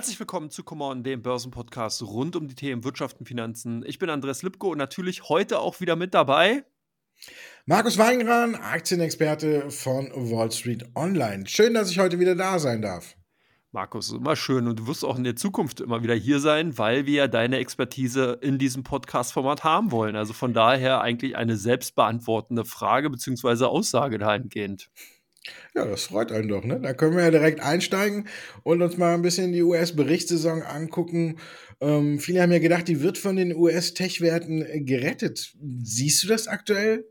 Herzlich willkommen zu Come On, dem Börsenpodcast rund um die Themen Wirtschaft und Finanzen. Ich bin Andreas Lipko und natürlich heute auch wieder mit dabei. Markus Weingran, Aktienexperte von Wall Street Online. Schön, dass ich heute wieder da sein darf. Markus, immer schön und du wirst auch in der Zukunft immer wieder hier sein, weil wir ja deine Expertise in diesem Podcast-Format haben wollen. Also von daher eigentlich eine selbstbeantwortende Frage bzw. Aussage dahingehend. Ja, das freut einen doch, ne? Da können wir ja direkt einsteigen und uns mal ein bisschen die US-Berichtssaison angucken. Ähm, viele haben ja gedacht, die wird von den US-Tech-Werten äh, gerettet. Siehst du das aktuell?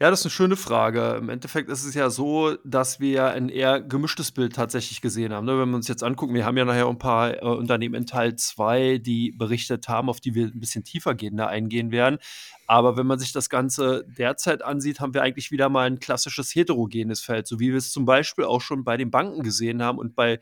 Ja, das ist eine schöne Frage. Im Endeffekt ist es ja so, dass wir ein eher gemischtes Bild tatsächlich gesehen haben. Ne? Wenn wir uns jetzt angucken, wir haben ja nachher ein paar äh, Unternehmen in Teil 2, die berichtet haben, auf die wir ein bisschen tiefergehender eingehen werden. Aber wenn man sich das Ganze derzeit ansieht, haben wir eigentlich wieder mal ein klassisches heterogenes Feld, so wie wir es zum Beispiel auch schon bei den Banken gesehen haben und bei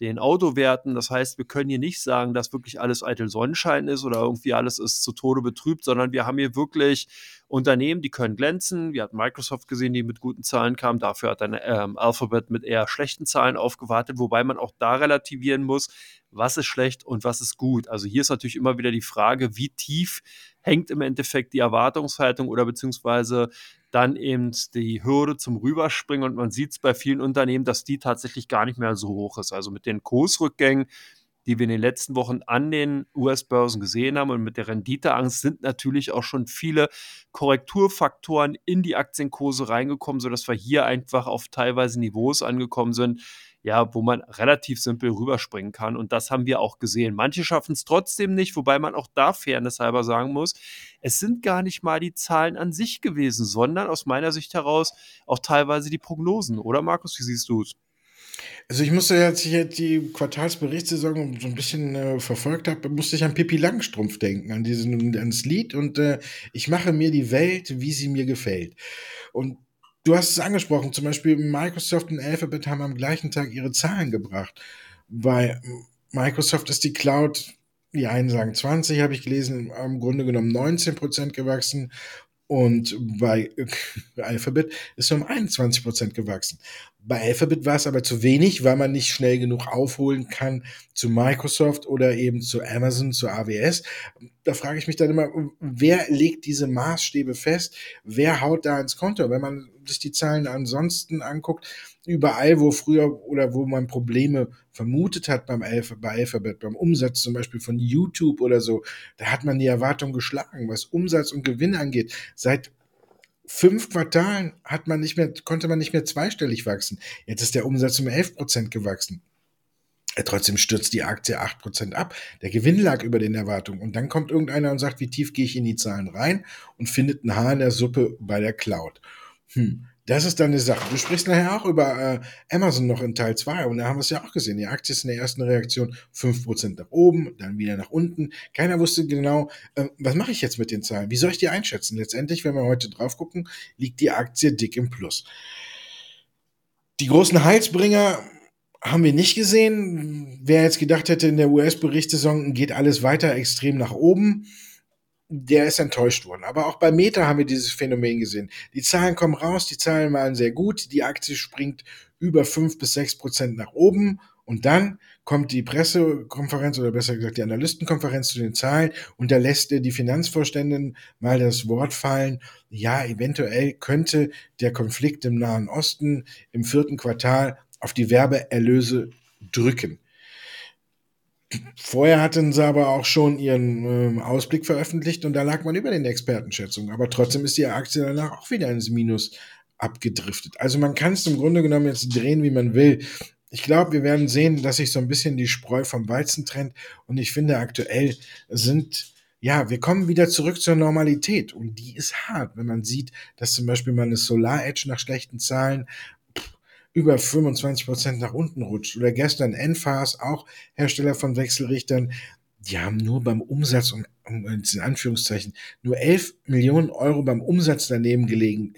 den Autowerten. Das heißt, wir können hier nicht sagen, dass wirklich alles eitel Sonnenschein ist oder irgendwie alles ist zu Tode betrübt, sondern wir haben hier wirklich Unternehmen, die können glänzen. Wir hatten Microsoft gesehen, die mit guten Zahlen kam. Dafür hat dann ähm, Alphabet mit eher schlechten Zahlen aufgewartet, wobei man auch da relativieren muss, was ist schlecht und was ist gut. Also hier ist natürlich immer wieder die Frage, wie tief hängt im Endeffekt die Erwartungshaltung oder beziehungsweise dann eben die Hürde zum Rüberspringen. Und man sieht es bei vielen Unternehmen, dass die tatsächlich gar nicht mehr so hoch ist. Also mit den Kursrückgängen, die wir in den letzten Wochen an den US-Börsen gesehen haben und mit der Renditeangst sind natürlich auch schon viele Korrekturfaktoren in die Aktienkurse reingekommen, sodass wir hier einfach auf teilweise Niveaus angekommen sind, ja, wo man relativ simpel rüberspringen kann. Und das haben wir auch gesehen. Manche schaffen es trotzdem nicht, wobei man auch da Fairness halber sagen muss, es sind gar nicht mal die Zahlen an sich gewesen, sondern aus meiner Sicht heraus auch teilweise die Prognosen. Oder Markus, wie siehst du es? Also ich musste, als ich jetzt die Quartalsberichtssaison so ein bisschen äh, verfolgt habe, musste ich an Pippi Langstrumpf denken, an diesen, ans Lied und äh, ich mache mir die Welt, wie sie mir gefällt. Und Du hast es angesprochen, zum Beispiel Microsoft und Alphabet haben am gleichen Tag ihre Zahlen gebracht. Bei Microsoft ist die Cloud, die einen sagen 20, habe ich gelesen, im Grunde genommen 19 Prozent gewachsen und bei Alphabet ist um 21 Prozent gewachsen. Bei Alphabet war es aber zu wenig, weil man nicht schnell genug aufholen kann zu Microsoft oder eben zu Amazon, zu AWS. Da frage ich mich dann immer, wer legt diese Maßstäbe fest? Wer haut da ins Konto? Wenn man sich die Zahlen ansonsten anguckt, überall, wo früher oder wo man Probleme vermutet hat beim Alpha, bei Alphabet, beim Umsatz zum Beispiel von YouTube oder so, da hat man die Erwartung geschlagen, was Umsatz und Gewinn angeht. Seit fünf Quartalen hat man nicht mehr, konnte man nicht mehr zweistellig wachsen. Jetzt ist der Umsatz um 11 Prozent gewachsen. Trotzdem stürzt die Aktie 8% ab. Der Gewinn lag über den Erwartungen. Und dann kommt irgendeiner und sagt, wie tief gehe ich in die Zahlen rein und findet ein Haar in der Suppe bei der Cloud. Hm. Das ist dann eine Sache. Du sprichst nachher auch über äh, Amazon noch in Teil 2 und da haben wir es ja auch gesehen. Die Aktie ist in der ersten Reaktion 5% nach oben, dann wieder nach unten. Keiner wusste genau, äh, was mache ich jetzt mit den Zahlen? Wie soll ich die einschätzen? Letztendlich, wenn wir heute drauf gucken, liegt die Aktie dick im Plus. Die großen Heilsbringer haben wir nicht gesehen. Wer jetzt gedacht hätte, in der US-Berichtssaison geht alles weiter extrem nach oben, der ist enttäuscht worden. Aber auch bei Meta haben wir dieses Phänomen gesehen. Die Zahlen kommen raus, die Zahlen waren sehr gut, die Aktie springt über fünf bis sechs Prozent nach oben und dann kommt die Pressekonferenz oder besser gesagt die Analystenkonferenz zu den Zahlen und da lässt die Finanzvorständin mal das Wort fallen, ja, eventuell könnte der Konflikt im Nahen Osten im vierten Quartal auf die Werbeerlöse drücken. Vorher hatten sie aber auch schon ihren äh, Ausblick veröffentlicht und da lag man über den Expertenschätzungen. Aber trotzdem ist die Aktie danach auch wieder ins Minus abgedriftet. Also man kann es im Grunde genommen jetzt drehen, wie man will. Ich glaube, wir werden sehen, dass sich so ein bisschen die Spreu vom Weizen trennt. Und ich finde, aktuell sind, ja, wir kommen wieder zurück zur Normalität. Und die ist hart, wenn man sieht, dass zum Beispiel mal eine Solar Edge nach schlechten Zahlen über 25 Prozent nach unten rutscht. Oder gestern Enphase, auch Hersteller von Wechselrichtern, die haben nur beim Umsatz, um, um in Anführungszeichen, nur 11 Millionen Euro beim Umsatz daneben gelegen.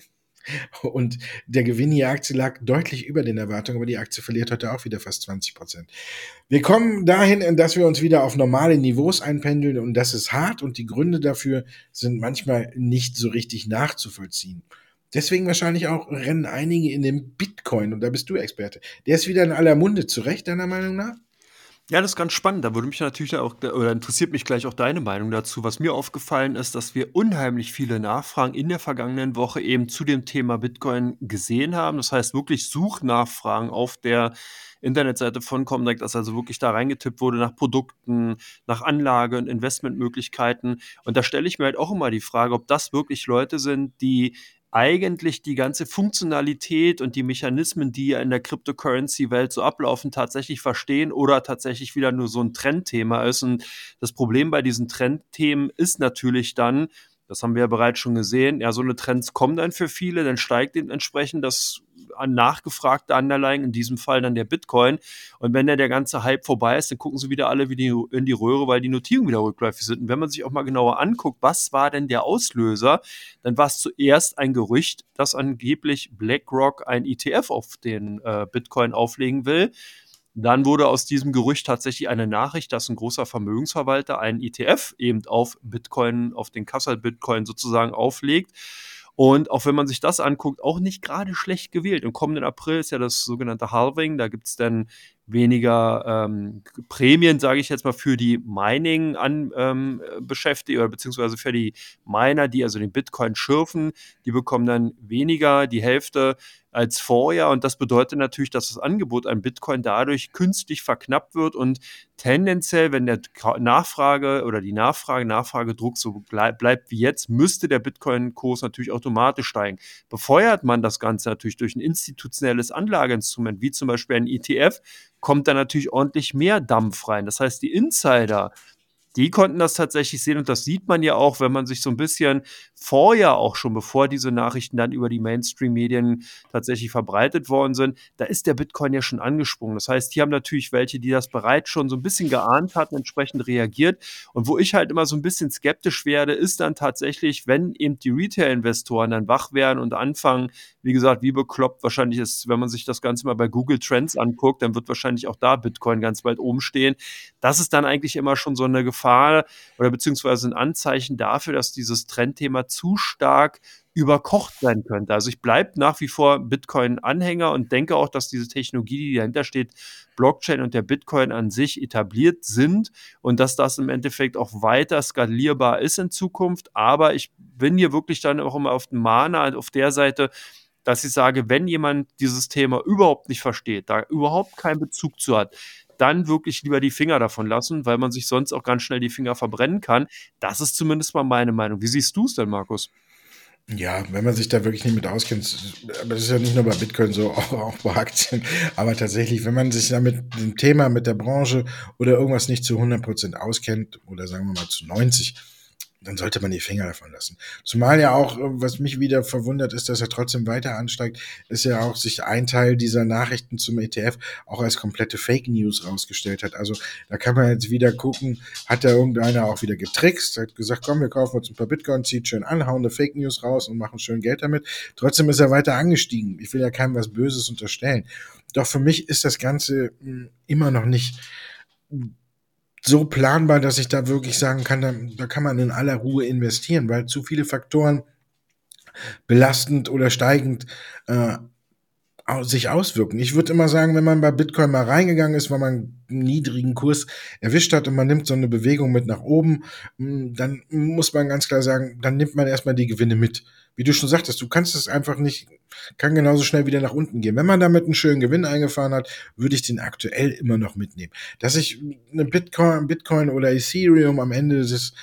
Und der Gewinn der Aktie lag deutlich über den Erwartungen, aber die Aktie verliert heute auch wieder fast 20 Prozent. Wir kommen dahin, dass wir uns wieder auf normale Niveaus einpendeln und das ist hart und die Gründe dafür sind manchmal nicht so richtig nachzuvollziehen. Deswegen wahrscheinlich auch rennen einige in den Bitcoin und da bist du Experte. Der ist wieder in aller Munde, zu Recht, deiner Meinung nach? Ja, das ist ganz spannend. Da würde mich natürlich auch oder interessiert mich gleich auch deine Meinung dazu. Was mir aufgefallen ist, dass wir unheimlich viele Nachfragen in der vergangenen Woche eben zu dem Thema Bitcoin gesehen haben. Das heißt wirklich Suchnachfragen auf der Internetseite von Comdirect, dass also wirklich da reingetippt wurde nach Produkten, nach Anlage und Investmentmöglichkeiten. Und da stelle ich mir halt auch immer die Frage, ob das wirklich Leute sind, die eigentlich die ganze Funktionalität und die Mechanismen, die ja in der Cryptocurrency-Welt so ablaufen, tatsächlich verstehen oder tatsächlich wieder nur so ein Trendthema ist. Und das Problem bei diesen Trendthemen ist natürlich dann, das haben wir ja bereits schon gesehen. Ja, so eine Trends kommen dann für viele, dann steigt dementsprechend das an nachgefragte Underlying, in diesem Fall dann der Bitcoin. Und wenn dann der ganze Hype vorbei ist, dann gucken sie wieder alle in die Röhre, weil die Notierungen wieder rückläufig sind. Und wenn man sich auch mal genauer anguckt, was war denn der Auslöser, dann war es zuerst ein Gerücht, dass angeblich BlackRock ein ETF auf den äh, Bitcoin auflegen will. Dann wurde aus diesem Gerücht tatsächlich eine Nachricht, dass ein großer Vermögensverwalter einen ETF eben auf Bitcoin, auf den Kassel Bitcoin sozusagen auflegt. Und auch wenn man sich das anguckt, auch nicht gerade schlecht gewählt. Im kommenden April ist ja das sogenannte Halving. Da gibt es dann weniger ähm, Prämien, sage ich jetzt mal, für die Mining an ähm, beschäftigt oder beziehungsweise für die Miner, die also den Bitcoin schürfen, die bekommen dann weniger, die Hälfte als vorher. Und das bedeutet natürlich, dass das Angebot an Bitcoin dadurch künstlich verknappt wird und tendenziell, wenn der Nachfrage oder die Nachfrage, Nachfragedruck so bleib, bleibt wie jetzt, müsste der Bitcoin-Kurs natürlich automatisch steigen. Befeuert man das Ganze natürlich durch ein institutionelles Anlageinstrument, wie zum Beispiel ein ETF, kommt da natürlich ordentlich mehr Dampf rein. Das heißt, die Insider, die konnten das tatsächlich sehen und das sieht man ja auch, wenn man sich so ein bisschen vorher auch schon, bevor diese Nachrichten dann über die Mainstream-Medien tatsächlich verbreitet worden sind, da ist der Bitcoin ja schon angesprungen. Das heißt, hier haben natürlich welche, die das bereits schon so ein bisschen geahnt hatten, entsprechend reagiert. Und wo ich halt immer so ein bisschen skeptisch werde, ist dann tatsächlich, wenn eben die Retail-Investoren dann wach werden und anfangen, wie gesagt, wie bekloppt wahrscheinlich ist, wenn man sich das Ganze mal bei Google Trends anguckt, dann wird wahrscheinlich auch da Bitcoin ganz weit oben stehen. Das ist dann eigentlich immer schon so eine Gefahr, Gefahr oder beziehungsweise ein Anzeichen dafür, dass dieses Trendthema zu stark überkocht sein könnte. Also ich bleibe nach wie vor Bitcoin-Anhänger und denke auch, dass diese Technologie, die dahinter steht, Blockchain und der Bitcoin an sich etabliert sind und dass das im Endeffekt auch weiter skalierbar ist in Zukunft. Aber ich bin hier wirklich dann auch immer auf dem Mana, auf der Seite, dass ich sage, wenn jemand dieses Thema überhaupt nicht versteht, da überhaupt keinen Bezug zu hat, dann wirklich lieber die Finger davon lassen, weil man sich sonst auch ganz schnell die Finger verbrennen kann. Das ist zumindest mal meine Meinung. Wie siehst du es denn, Markus? Ja, wenn man sich da wirklich nicht mit auskennt, das ist ja nicht nur bei Bitcoin so, auch, auch bei Aktien, aber tatsächlich, wenn man sich da mit dem Thema, mit der Branche oder irgendwas nicht zu 100% auskennt oder sagen wir mal zu 90, dann sollte man die Finger davon lassen. Zumal ja auch, was mich wieder verwundert, ist, dass er trotzdem weiter ansteigt, ist ja auch sich ein Teil dieser Nachrichten zum ETF auch als komplette Fake News rausgestellt hat. Also da kann man jetzt wieder gucken, hat da irgendeiner auch wieder getrickst, hat gesagt, komm, wir kaufen uns ein paar Bitcoin, zieht schön an, hauen eine Fake News raus und machen schön Geld damit. Trotzdem ist er weiter angestiegen. Ich will ja keinem was Böses unterstellen. Doch für mich ist das Ganze hm, immer noch nicht so planbar, dass ich da wirklich sagen kann, da, da kann man in aller Ruhe investieren, weil zu viele Faktoren belastend oder steigend äh, sich auswirken. Ich würde immer sagen, wenn man bei Bitcoin mal reingegangen ist, weil man einen niedrigen Kurs erwischt hat und man nimmt so eine Bewegung mit nach oben, hm, dann muss man ganz klar sagen, dann nimmt man erstmal die Gewinne mit. Wie du schon sagtest, du kannst es einfach nicht, kann genauso schnell wieder nach unten gehen. Wenn man damit einen schönen Gewinn eingefahren hat, würde ich den aktuell immer noch mitnehmen. Dass sich eine Bitcoin, Bitcoin oder Ethereum am Ende des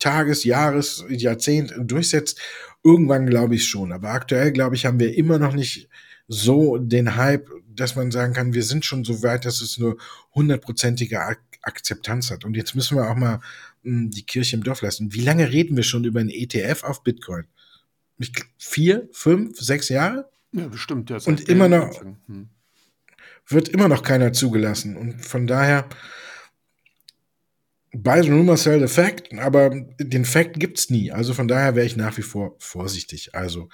Tages, Jahres, Jahrzehnt durchsetzt, irgendwann glaube ich schon. Aber aktuell, glaube ich, haben wir immer noch nicht so den Hype, dass man sagen kann, wir sind schon so weit, dass es nur hundertprozentige Ak Akzeptanz hat. Und jetzt müssen wir auch mal hm, die Kirche im Dorf lassen. Wie lange reden wir schon über ein ETF auf Bitcoin? Vier, fünf, sechs Jahre? Ja, bestimmt. Ja, Und immer noch hm. wird immer noch keiner zugelassen. Und von daher buy the rumor, sell the fact, aber den Fact gibt's nie. Also von daher wäre ich nach wie vor vorsichtig. Also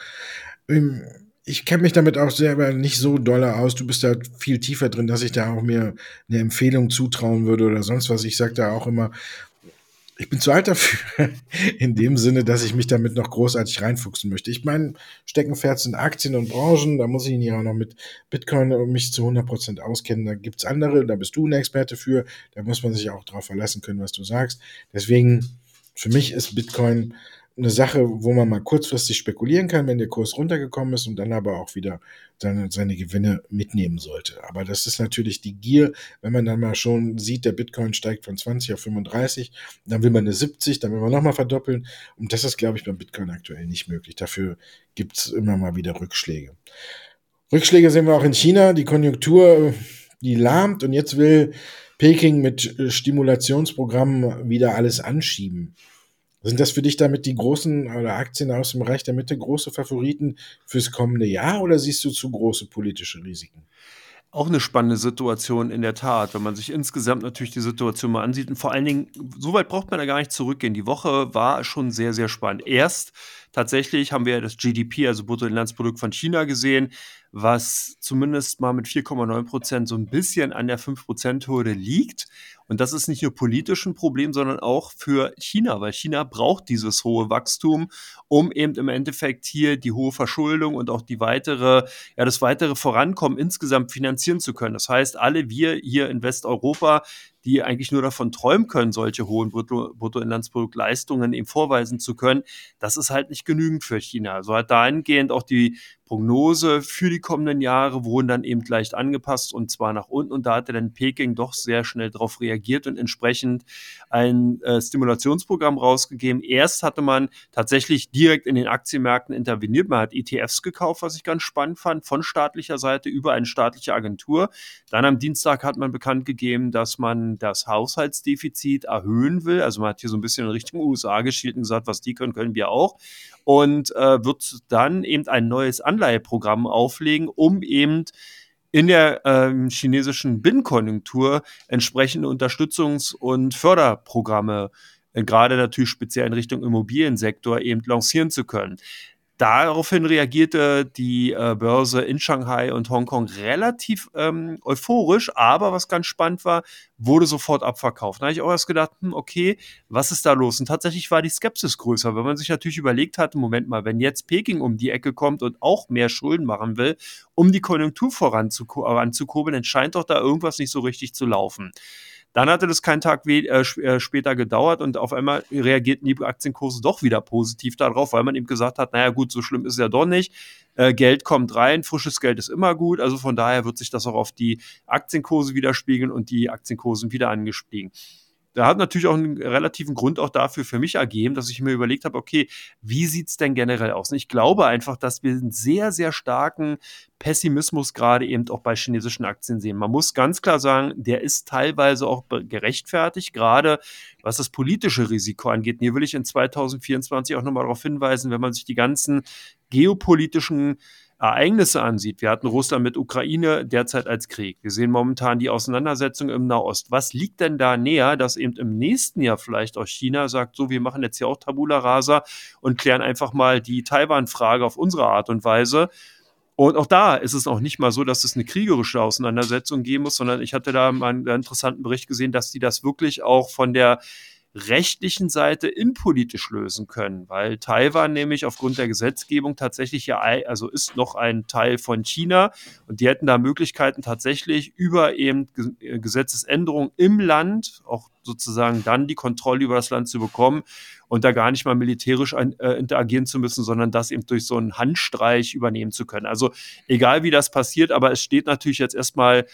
ähm, ich kenne mich damit auch selber nicht so doll aus. Du bist da viel tiefer drin, dass ich da auch mir eine Empfehlung zutrauen würde oder sonst was. Ich sage da auch immer, Ich bin zu alt dafür, in dem Sinne, dass ich mich damit noch großartig reinfuchsen möchte. Ich meine, Steckenpferd sind Aktien und Branchen, da muss ich ja auch noch mit Bitcoin mich zu 100% auskennen. Da gibt's andere, da bist du ein Experte für, da muss man sich auch darauf verlassen können, was du sagst. Deswegen, für mich ist Bitcoin eine Sache, wo man mal kurzfristig spekulieren kann, wenn der Kurs runtergekommen ist und dann aber auch wieder seine, seine Gewinne mitnehmen sollte. Aber das ist natürlich die Gier, wenn man dann mal schon sieht, der Bitcoin steigt von 20 auf 35, dann will man eine 70, dann will man nochmal verdoppeln. Und das ist, glaube ich, beim Bitcoin aktuell nicht möglich. Dafür gibt es immer mal wieder Rückschläge. Rückschläge sehen wir auch in China. Die Konjunktur, die lahmt und jetzt will Peking mit Stimulationsprogrammen wieder alles anschieben. Sind das für dich damit die großen oder Aktien aus dem Bereich der Mitte große Favoriten fürs kommende Jahr oder siehst du zu große politische Risiken? Auch eine spannende Situation in der Tat, wenn man sich insgesamt natürlich die Situation mal ansieht. Und vor allen Dingen, so weit braucht man da gar nicht zurückgehen. Die Woche war schon sehr, sehr spannend. Erst tatsächlich haben wir das GDP, also Bruttoinlandsprodukt von China gesehen, was zumindest mal mit 4,9 Prozent so ein bisschen an der 5-Prozent-Hürde liegt. Und das ist nicht nur politisch ein Problem, sondern auch für China, weil China braucht dieses hohe Wachstum, um eben im Endeffekt hier die hohe Verschuldung und auch die weitere, ja, das weitere Vorankommen insgesamt finanzieren zu können. Das heißt, alle wir hier in Westeuropa, die eigentlich nur davon träumen können, solche hohen Brutto Bruttoinlandsproduktleistungen eben vorweisen zu können, das ist halt nicht genügend für China. So hat dahingehend auch die Prognose für die kommenden Jahre wurden dann eben leicht angepasst und zwar nach unten. Und da hatte dann Peking doch sehr schnell darauf reagiert und entsprechend ein äh, Stimulationsprogramm rausgegeben. Erst hatte man tatsächlich direkt in den Aktienmärkten interveniert. Man hat ETFs gekauft, was ich ganz spannend fand, von staatlicher Seite über eine staatliche Agentur. Dann am Dienstag hat man bekannt gegeben, dass man das Haushaltsdefizit erhöhen will. Also man hat hier so ein bisschen in Richtung USA geschielt und gesagt, was die können, können wir auch und äh, wird dann eben ein neues Anleiheprogramm auflegen, um eben in der ähm, chinesischen Binnenkonjunktur entsprechende Unterstützungs- und Förderprogramme, äh, gerade natürlich speziell in Richtung Immobiliensektor, eben lancieren zu können. Daraufhin reagierte die äh, Börse in Shanghai und Hongkong relativ ähm, euphorisch, aber was ganz spannend war, wurde sofort abverkauft. Da habe ich auch erst gedacht, hm, okay, was ist da los? Und tatsächlich war die Skepsis größer, wenn man sich natürlich überlegt hatte, Moment mal, wenn jetzt Peking um die Ecke kommt und auch mehr Schulden machen will, um die Konjunktur voranzukurbeln, dann scheint doch da irgendwas nicht so richtig zu laufen. Dann hatte das keinen Tag äh, äh, später gedauert und auf einmal reagierten die Aktienkurse doch wieder positiv darauf, weil man eben gesagt hat, naja gut, so schlimm ist es ja doch nicht. Äh, Geld kommt rein, frisches Geld ist immer gut. Also von daher wird sich das auch auf die Aktienkurse widerspiegeln und die Aktienkurse wieder angestiegen da hat natürlich auch einen relativen Grund auch dafür für mich ergeben, dass ich mir überlegt habe, okay, wie sieht's denn generell aus? Und ich glaube einfach, dass wir einen sehr, sehr starken Pessimismus gerade eben auch bei chinesischen Aktien sehen. Man muss ganz klar sagen, der ist teilweise auch gerechtfertigt, gerade was das politische Risiko angeht. Und hier will ich in 2024 auch nochmal darauf hinweisen, wenn man sich die ganzen geopolitischen Ereignisse ansieht, wir hatten Russland mit Ukraine derzeit als Krieg. Wir sehen momentan die Auseinandersetzung im Nahost. Was liegt denn da näher, dass eben im nächsten Jahr vielleicht auch China sagt, so, wir machen jetzt hier auch Tabula Rasa und klären einfach mal die Taiwan-Frage auf unsere Art und Weise. Und auch da ist es auch nicht mal so, dass es eine kriegerische Auseinandersetzung geben muss, sondern ich hatte da mal einen interessanten Bericht gesehen, dass die das wirklich auch von der rechtlichen Seite innenpolitisch lösen können, weil Taiwan nämlich aufgrund der Gesetzgebung tatsächlich ja, also ist noch ein Teil von China und die hätten da Möglichkeiten tatsächlich über eben äh, Gesetzesänderungen im Land auch sozusagen dann die Kontrolle über das Land zu bekommen und da gar nicht mal militärisch ein, äh, interagieren zu müssen, sondern das eben durch so einen Handstreich übernehmen zu können. Also egal wie das passiert, aber es steht natürlich jetzt erstmal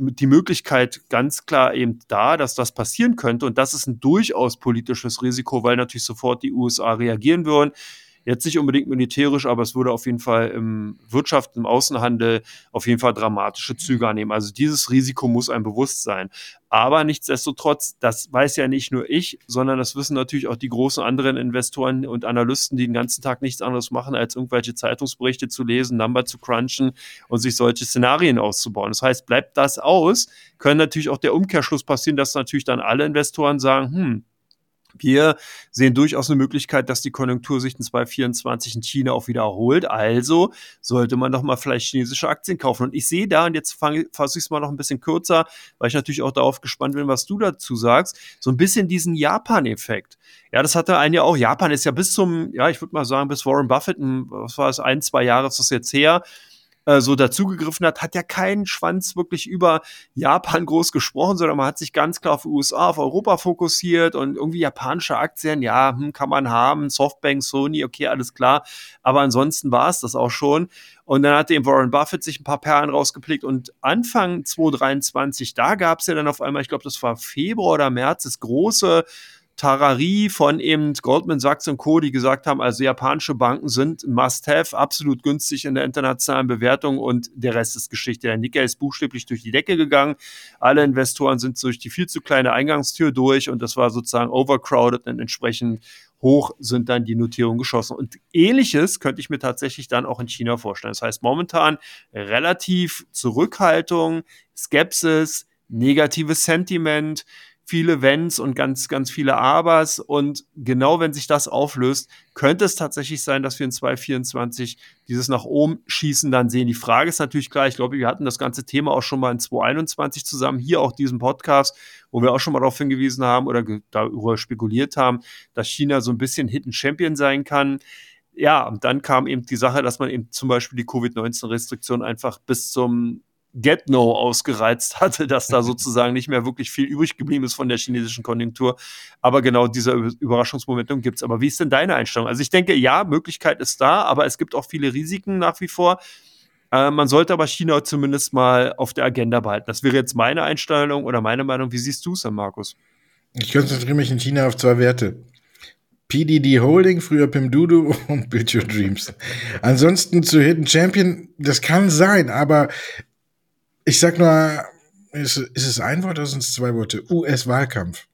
die Möglichkeit ganz klar eben da, dass das passieren könnte. Und das ist ein durchaus politisches Risiko, weil natürlich sofort die USA reagieren würden. Jetzt nicht unbedingt militärisch, aber es würde auf jeden Fall im Wirtschaft, im Außenhandel auf jeden Fall dramatische Züge annehmen. Also dieses Risiko muss einem bewusst sein. Aber nichtsdestotrotz, das weiß ja nicht nur ich, sondern das wissen natürlich auch die großen anderen Investoren und Analysten, die den ganzen Tag nichts anderes machen, als irgendwelche Zeitungsberichte zu lesen, Number zu crunchen und sich solche Szenarien auszubauen. Das heißt, bleibt das aus, können natürlich auch der Umkehrschluss passieren, dass natürlich dann alle Investoren sagen, hm, Wir sehen durchaus eine Möglichkeit, dass die Konjunktur sich in 2024 in China auch wiederholt. Also sollte man doch mal vielleicht chinesische Aktien kaufen. Und ich sehe da, und jetzt fasse ich es mal noch ein bisschen kürzer, weil ich natürlich auch darauf gespannt bin, was du dazu sagst, so ein bisschen diesen Japan-Effekt. Ja, das hatte einen ja auch. Japan ist ja bis zum, ja, ich würde mal sagen, bis Warren Buffett, was war es, ein, zwei Jahre ist das jetzt her, äh, so dazugegriffen hat, hat ja keinen Schwanz wirklich über Japan groß gesprochen, sondern man hat sich ganz klar auf USA, auf Europa fokussiert und irgendwie japanische Aktien, ja, hm, kann man haben, Softbank, Sony, okay, alles klar. Aber ansonsten war es das auch schon. Und dann hat eben Warren Buffett sich ein paar Perlen rausgeplickt und Anfang 2023, da gab es ja dann auf einmal, ich glaube, das war Februar oder März, das große Tarari von eben Goldman Sachs und Co., die gesagt haben, also japanische Banken sind Must-Have, absolut günstig in der internationalen Bewertung und der Rest ist Geschichte. Der Nikkei ist buchstäblich durch die Decke gegangen. Alle Investoren sind durch die viel zu kleine Eingangstür durch und das war sozusagen overcrowded und entsprechend hoch sind dann die Notierungen geschossen. Und ähnliches könnte ich mir tatsächlich dann auch in China vorstellen. Das heißt, momentan relativ Zurückhaltung, Skepsis, negatives Sentiment, viele Wenns und ganz, ganz viele Abers. Und genau wenn sich das auflöst, könnte es tatsächlich sein, dass wir in 2024 dieses nach oben schießen dann sehen. Die Frage ist natürlich klar, ich glaube, wir hatten das ganze Thema auch schon mal in 2021 zusammen, hier auch diesen Podcast, wo wir auch schon mal darauf hingewiesen haben oder darüber spekuliert haben, dass China so ein bisschen Hidden Champion sein kann ja, und dann kam eben die Sache, dass man eben zum Beispiel die Covid-19-Restriktion einfach bis zum Get-No ausgereizt hatte, dass da sozusagen nicht mehr wirklich viel übrig geblieben ist von der chinesischen Konjunktur. Aber genau dieser Überraschungsmomentum gibt es. Aber wie ist denn deine Einstellung? Also ich denke, ja, Möglichkeit ist da, aber es gibt auch viele Risiken nach wie vor. Äh, man sollte aber China zumindest mal auf der Agenda behalten. Das wäre jetzt meine Einstellung oder meine Meinung. Wie siehst du es denn, Markus? Ich konzentriere mich in China auf zwei Werte. PDD Holding, früher Pimdudu und Build Your Dreams. Ansonsten zu Hidden Champion, das kann sein, aber ich sag nur, ist, ist es ein Wort oder sind es zwei Worte? US-Wahlkampf.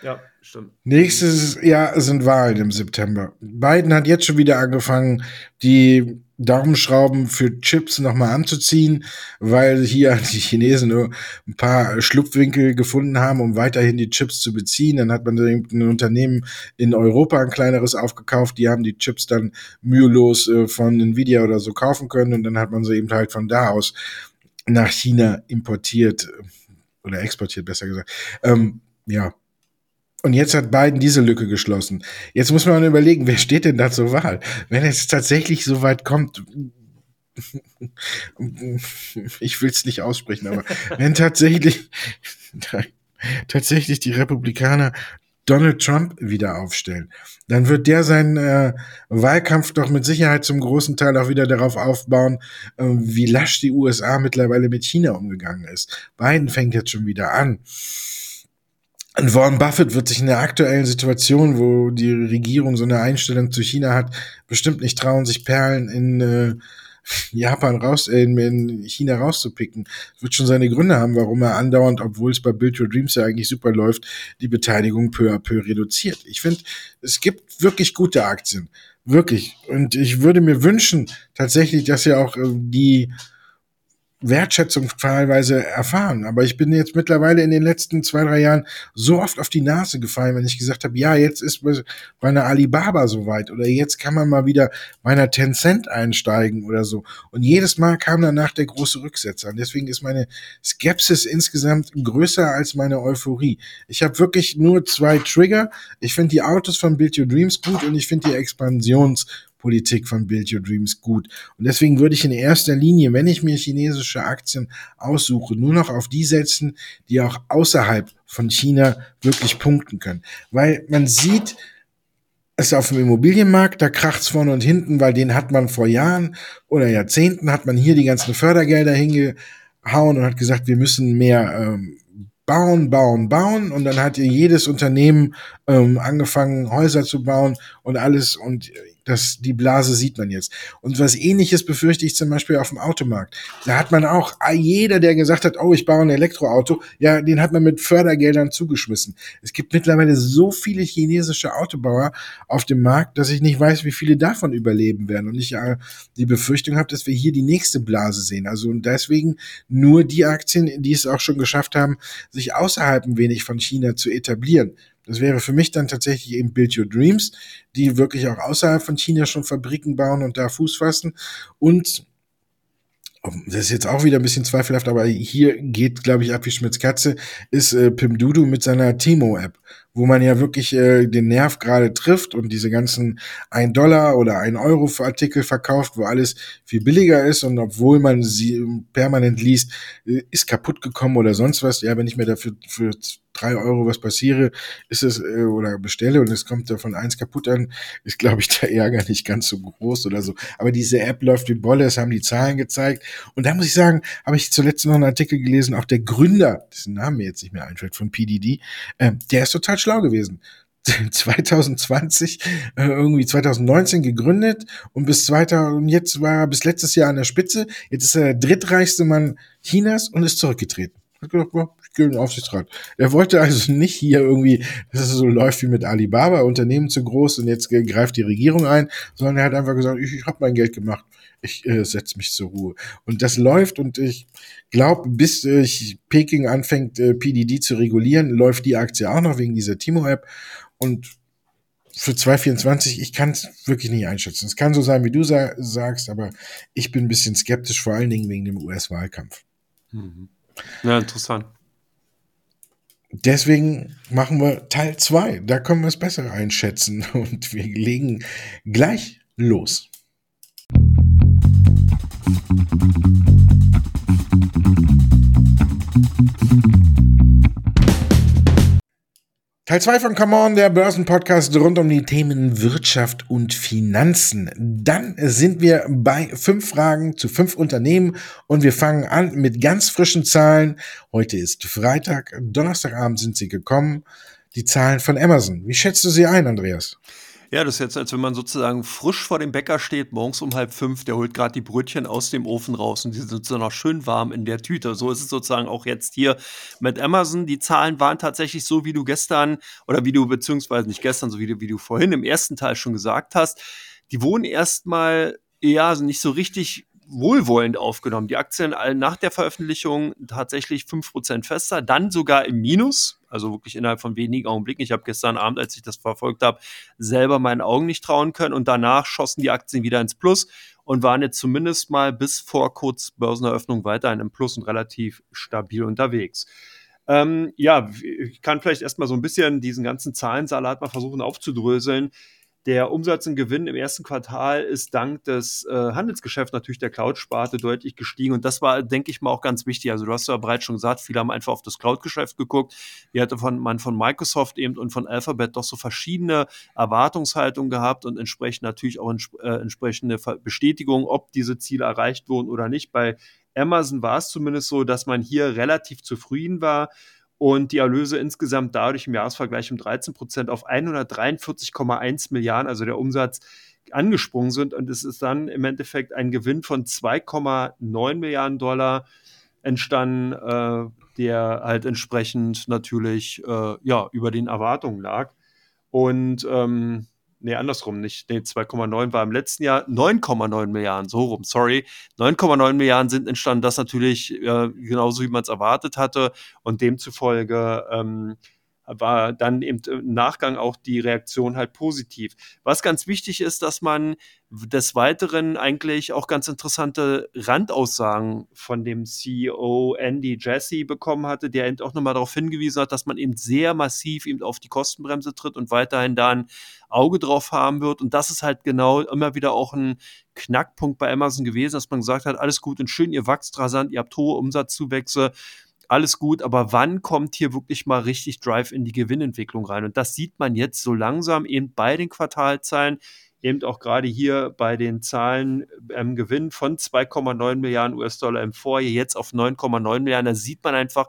Ja, stimmt. Nächstes Jahr sind Wahlen im September. Biden hat jetzt schon wieder angefangen, die Daumenschrauben für Chips nochmal anzuziehen, weil hier die Chinesen nur ein paar Schlupfwinkel gefunden haben, um weiterhin die Chips zu beziehen. Dann hat man ein Unternehmen in Europa ein kleineres aufgekauft, die haben die Chips dann mühelos äh, von Nvidia oder so kaufen können und dann hat man sie eben halt von da aus nach China importiert oder exportiert, besser gesagt. Ähm, ja. Und jetzt hat Biden diese Lücke geschlossen. Jetzt muss man überlegen, wer steht denn da zur Wahl? Wenn es tatsächlich so weit kommt, ich will es nicht aussprechen, aber wenn tatsächlich tatsächlich die Republikaner Donald Trump wieder aufstellen, dann wird der seinen äh, Wahlkampf doch mit Sicherheit zum großen Teil auch wieder darauf aufbauen, äh, wie lasch die USA mittlerweile mit China umgegangen ist. Biden fängt jetzt schon wieder an. Und Warren Buffett wird sich in der aktuellen Situation, wo die Regierung so eine Einstellung zu China hat, bestimmt nicht trauen, sich Perlen in äh, Japan raus, äh, in China rauszupicken. Wird schon seine Gründe haben, warum er andauernd, obwohl es bei Build Your Dreams ja eigentlich super läuft, die Beteiligung peu à peu reduziert. Ich finde, es gibt wirklich gute Aktien. Wirklich. Und ich würde mir wünschen, tatsächlich, dass ja auch äh, die Wertschätzung teilweise erfahren. Aber ich bin jetzt mittlerweile in den letzten zwei, drei Jahren so oft auf die Nase gefallen, wenn ich gesagt habe, ja, jetzt ist bei einer Alibaba soweit oder jetzt kann man mal wieder bei einer Tencent einsteigen oder so. Und jedes Mal kam danach der große Rücksetzer. Und deswegen ist meine Skepsis insgesamt größer als meine Euphorie. Ich habe wirklich nur zwei Trigger. Ich finde die Autos von Build Your Dreams gut und ich finde die Expansions Politik von Build Your Dreams gut. Und deswegen würde ich in erster Linie, wenn ich mir chinesische Aktien aussuche, nur noch auf die setzen, die auch außerhalb von China wirklich punkten können. Weil man sieht, es auf dem Immobilienmarkt, da kracht's vorne und hinten, weil den hat man vor Jahren oder Jahrzehnten hat man hier die ganzen Fördergelder hingehauen und hat gesagt, wir müssen mehr ähm, bauen, bauen, bauen und dann hat jedes Unternehmen ähm, angefangen, Häuser zu bauen und alles und das, die Blase sieht man jetzt. Und was ähnliches befürchte ich zum Beispiel auf dem Automarkt. Da hat man auch, ah, jeder, der gesagt hat, oh, ich baue ein Elektroauto, ja, den hat man mit Fördergeldern zugeschmissen. Es gibt mittlerweile so viele chinesische Autobauer auf dem Markt, dass ich nicht weiß, wie viele davon überleben werden. Und ich äh, die Befürchtung habe, dass wir hier die nächste Blase sehen. Also und deswegen nur die Aktien, die es auch schon geschafft haben, sich außerhalb ein wenig von China zu etablieren. Das wäre für mich dann tatsächlich eben Build Your Dreams, die wirklich auch außerhalb von China schon Fabriken bauen und da Fuß fassen. Und das ist jetzt auch wieder ein bisschen zweifelhaft, aber hier geht, glaube ich, ab wie Schmitz Katze, ist äh, Pim Dudu mit seiner Timo-App, wo man ja wirklich äh, den Nerv gerade trifft und diese ganzen 1 Dollar oder 1 Euro Artikel verkauft, wo alles viel billiger ist und obwohl man sie permanent liest, äh, ist kaputt gekommen oder sonst was, ja, wenn ich mir dafür für drei Euro was passiere, ist es äh, oder bestelle und es kommt davon eins kaputt an, ist, glaube ich, der Ärger nicht ganz so groß oder so. Aber diese App läuft wie Bolle, es haben die Zahlen gezeigt. Und da muss ich sagen, habe ich zuletzt noch einen Artikel gelesen, auch der Gründer, dessen Name mir jetzt nicht mehr einfällt, von PDD, äh, der ist total schlau gewesen. 2020, äh, irgendwie 2019 gegründet und bis 2000, und jetzt war er bis letztes Jahr an der Spitze. Jetzt ist er der drittreichste Mann Chinas und ist zurückgetreten. Hat gedacht, boah, den Aufsichtsrat. Er wollte also nicht hier irgendwie, dass es so läuft wie mit Alibaba, Unternehmen zu groß und jetzt greift die Regierung ein, sondern er hat einfach gesagt, ich, ich habe mein Geld gemacht. Ich äh, setze mich zur Ruhe. Und das läuft und ich glaube, bis äh, Peking anfängt, äh, PDD zu regulieren, läuft die Aktie auch noch wegen dieser Timo-App. Und für 224, ich kann es wirklich nicht einschätzen. Es kann so sein, wie du sa sagst, aber ich bin ein bisschen skeptisch, vor allen Dingen wegen dem US-Wahlkampf. Mhm. Ja, interessant. Deswegen machen wir Teil 2. Da können wir es besser einschätzen und wir legen gleich los. Teil 2 von Come On, der Börsenpodcast rund um die Themen Wirtschaft und Finanzen. Dann sind wir bei fünf Fragen zu fünf Unternehmen und wir fangen an mit ganz frischen Zahlen. Heute ist Freitag, Donnerstagabend sind sie gekommen. Die Zahlen von Amazon. Wie schätzt du sie ein, Andreas? Ja, das ist jetzt, als wenn man sozusagen frisch vor dem Bäcker steht, morgens um halb fünf, der holt gerade die Brötchen aus dem Ofen raus und die sind sozusagen noch schön warm in der Tüte. So ist es sozusagen auch jetzt hier mit Amazon. Die Zahlen waren tatsächlich so, wie du gestern oder wie du, beziehungsweise nicht gestern, so wie du, wie du vorhin im ersten Teil schon gesagt hast. Die wurden erstmal ja, nicht so richtig wohlwollend aufgenommen. Die Aktien nach der Veröffentlichung tatsächlich 5% fester, dann sogar im Minus, also wirklich innerhalb von wenigen Augenblicken. Ich habe gestern Abend, als ich das verfolgt habe, selber meinen Augen nicht trauen können und danach schossen die Aktien wieder ins Plus und waren jetzt zumindest mal bis vor kurz Börseneröffnung weiterhin im Plus und relativ stabil unterwegs. Ähm, ja, ich kann vielleicht erstmal so ein bisschen diesen ganzen Zahlensalat mal versuchen aufzudröseln. Der Umsatz und Gewinn im ersten Quartal ist dank des äh, Handelsgeschäfts natürlich der Cloud-Sparte deutlich gestiegen. Und das war, denke ich mal, auch ganz wichtig. Also du hast ja bereits schon gesagt, viele haben einfach auf das Cloud-Geschäft geguckt. Hier hatte von, man von Microsoft eben und von Alphabet doch so verschiedene Erwartungshaltungen gehabt und entsprechend natürlich auch ents äh, entsprechende Bestätigungen, ob diese Ziele erreicht wurden oder nicht. Bei Amazon war es zumindest so, dass man hier relativ zufrieden war und die Erlöse insgesamt dadurch im Jahresvergleich um 13 Prozent auf 143,1 Milliarden, also der Umsatz, angesprungen sind. Und es ist dann im Endeffekt ein Gewinn von 2,9 Milliarden Dollar entstanden, äh, der halt entsprechend natürlich äh, ja, über den Erwartungen lag. Und ähm, nee, andersrum nicht. Nee, 2,9 war im letzten Jahr 9,9 Milliarden, so rum, sorry. 9,9 Milliarden sind entstanden, das natürlich äh, genauso, wie man es erwartet hatte. Und demzufolge ähm, war dann im Nachgang auch die Reaktion halt positiv. Was ganz wichtig ist, dass man des Weiteren eigentlich auch ganz interessante Randaussagen von dem CEO Andy Jassy bekommen hatte, der eben auch nochmal darauf hingewiesen hat, dass man eben sehr massiv eben auf die Kostenbremse tritt und weiterhin da ein Auge drauf haben wird. Und das ist halt genau immer wieder auch ein Knackpunkt bei Amazon gewesen, dass man gesagt hat, alles gut und schön, ihr wächst rasant, ihr habt hohe Umsatzzuwächse, alles gut, aber wann kommt hier wirklich mal richtig Drive in die Gewinnentwicklung rein? Und das sieht man jetzt so langsam eben bei den Quartalzahlen, eben auch gerade hier bei den Zahlen ähm, Gewinn von 2,9 Milliarden US-Dollar im Vorjahr, jetzt auf 9,9 Milliarden. Da sieht man einfach,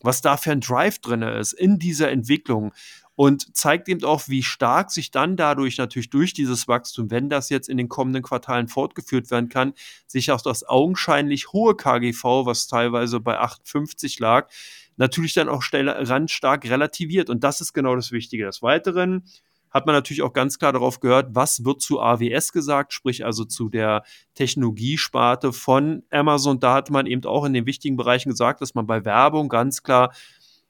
was da für ein Drive drin ist in dieser Entwicklung und zeigt eben auch, wie stark sich dann dadurch natürlich durch dieses Wachstum, wenn das jetzt in den kommenden Quartalen fortgeführt werden kann, sich auch das augenscheinlich hohe KGV, was teilweise bei 58 lag, natürlich dann auch ran stark relativiert. Und das ist genau das Wichtige. Des Weiteren hat man natürlich auch ganz klar darauf gehört, was wird zu AWS gesagt, sprich also zu der Technologiesparte von Amazon. Da hat man eben auch in den wichtigen Bereichen gesagt, dass man bei Werbung ganz klar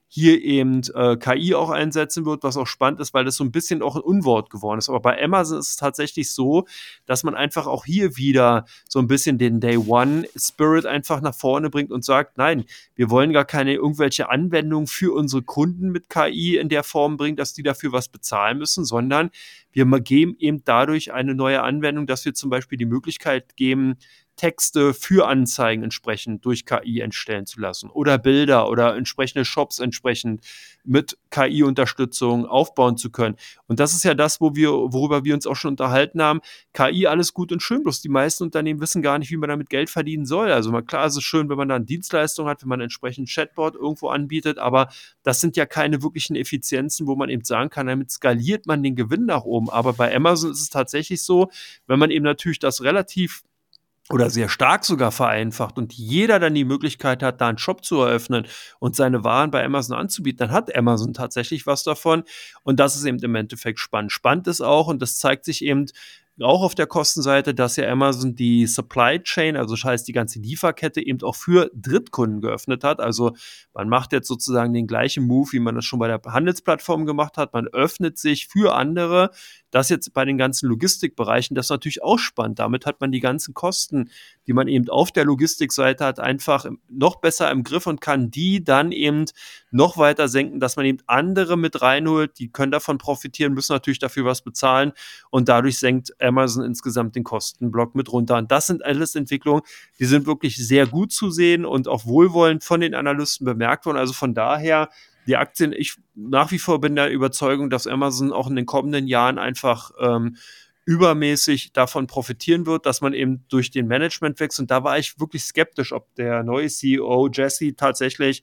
hier eben äh, KI auch einsetzen wird, was auch spannend ist, weil das so ein bisschen auch ein Unwort geworden ist. Aber bei Amazon ist es tatsächlich so, dass man einfach auch hier wieder so ein bisschen den Day One Spirit einfach nach vorne bringt und sagt, nein, wir wollen gar keine irgendwelche Anwendungen für unsere Kunden mit KI in der Form bringen, dass die dafür was bezahlen müssen, sondern wir geben eben dadurch eine neue Anwendung, dass wir zum Beispiel die Möglichkeit geben, Texte für Anzeigen entsprechend durch KI entstellen zu lassen oder Bilder oder entsprechende Shops entsprechend mit KI-Unterstützung aufbauen zu können. Und das ist ja das, wo wir, worüber wir uns auch schon unterhalten haben. KI alles gut und schön, bloß die meisten Unternehmen wissen gar nicht, wie man damit Geld verdienen soll. Also mal klar, es ist schön, wenn man dann Dienstleistungen hat, wenn man entsprechend Chatbot irgendwo anbietet, aber das sind ja keine wirklichen Effizienzen, wo man eben sagen kann, damit skaliert man den Gewinn nach oben. Aber bei Amazon ist es tatsächlich so, wenn man eben natürlich das relativ oder sehr stark sogar vereinfacht und jeder dann die Möglichkeit hat, da einen Shop zu eröffnen und seine Waren bei Amazon anzubieten, dann hat Amazon tatsächlich was davon. Und das ist eben im Endeffekt spannend. Spannend ist auch, und das zeigt sich eben auch auf der Kostenseite, dass ja Amazon die Supply Chain, also das heißt die ganze Lieferkette eben auch für Drittkunden geöffnet hat. Also man macht jetzt sozusagen den gleichen Move, wie man das schon bei der Handelsplattform gemacht hat. Man öffnet sich für andere das jetzt bei den ganzen Logistikbereichen, das ist natürlich auch spannend. Damit hat man die ganzen Kosten, die man eben auf der Logistikseite hat, einfach noch besser im Griff und kann die dann eben noch weiter senken, dass man eben andere mit reinholt, die können davon profitieren, müssen natürlich dafür was bezahlen und dadurch senkt Amazon insgesamt den Kostenblock mit runter. Und das sind alles Entwicklungen, die sind wirklich sehr gut zu sehen und auch wohlwollend von den Analysten bemerkt worden. Also von daher die Aktien, ich nach wie vor bin der Überzeugung, dass Amazon auch in den kommenden Jahren einfach ähm, übermäßig davon profitieren wird, dass man eben durch den Managementwechsel, und da war ich wirklich skeptisch, ob der neue CEO Jesse tatsächlich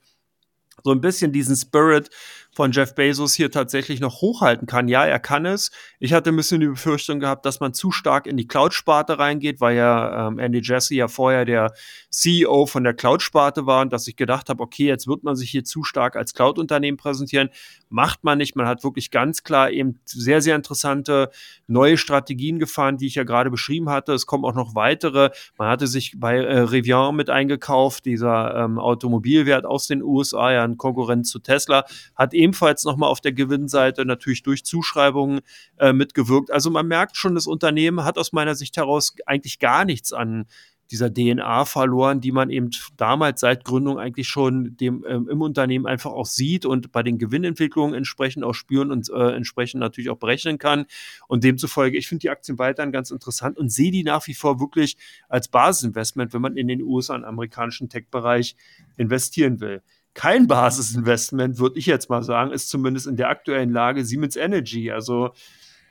so ein bisschen diesen Spirit von Jeff Bezos hier tatsächlich noch hochhalten kann. Ja, er kann es. Ich hatte ein bisschen die Befürchtung gehabt, dass man zu stark in die Cloud-Sparte reingeht, weil ja ähm, Andy Jassy ja vorher der CEO von der Cloud-Sparte war und dass ich gedacht habe, okay, jetzt wird man sich hier zu stark als Cloud-Unternehmen präsentieren. Macht man nicht. Man hat wirklich ganz klar eben sehr, sehr interessante neue Strategien gefahren, die ich ja gerade beschrieben hatte. Es kommen auch noch weitere. Man hatte sich bei äh, Rivian mit eingekauft, dieser ähm, Automobilwert aus den USA, ja ein Konkurrent zu Tesla, hat eben ebenfalls nochmal auf der Gewinnseite natürlich durch Zuschreibungen äh, mitgewirkt. Also man merkt schon, das Unternehmen hat aus meiner Sicht heraus eigentlich gar nichts an dieser DNA verloren, die man eben damals seit Gründung eigentlich schon dem, ähm, im Unternehmen einfach auch sieht und bei den Gewinnentwicklungen entsprechend auch spüren und äh, entsprechend natürlich auch berechnen kann. Und demzufolge, ich finde die Aktien weiterhin ganz interessant und sehe die nach wie vor wirklich als Basisinvestment, wenn man in den USA und amerikanischen Tech-Bereich investieren will kein Basisinvestment, würde ich jetzt mal sagen, ist zumindest in der aktuellen Lage Siemens Energy. Also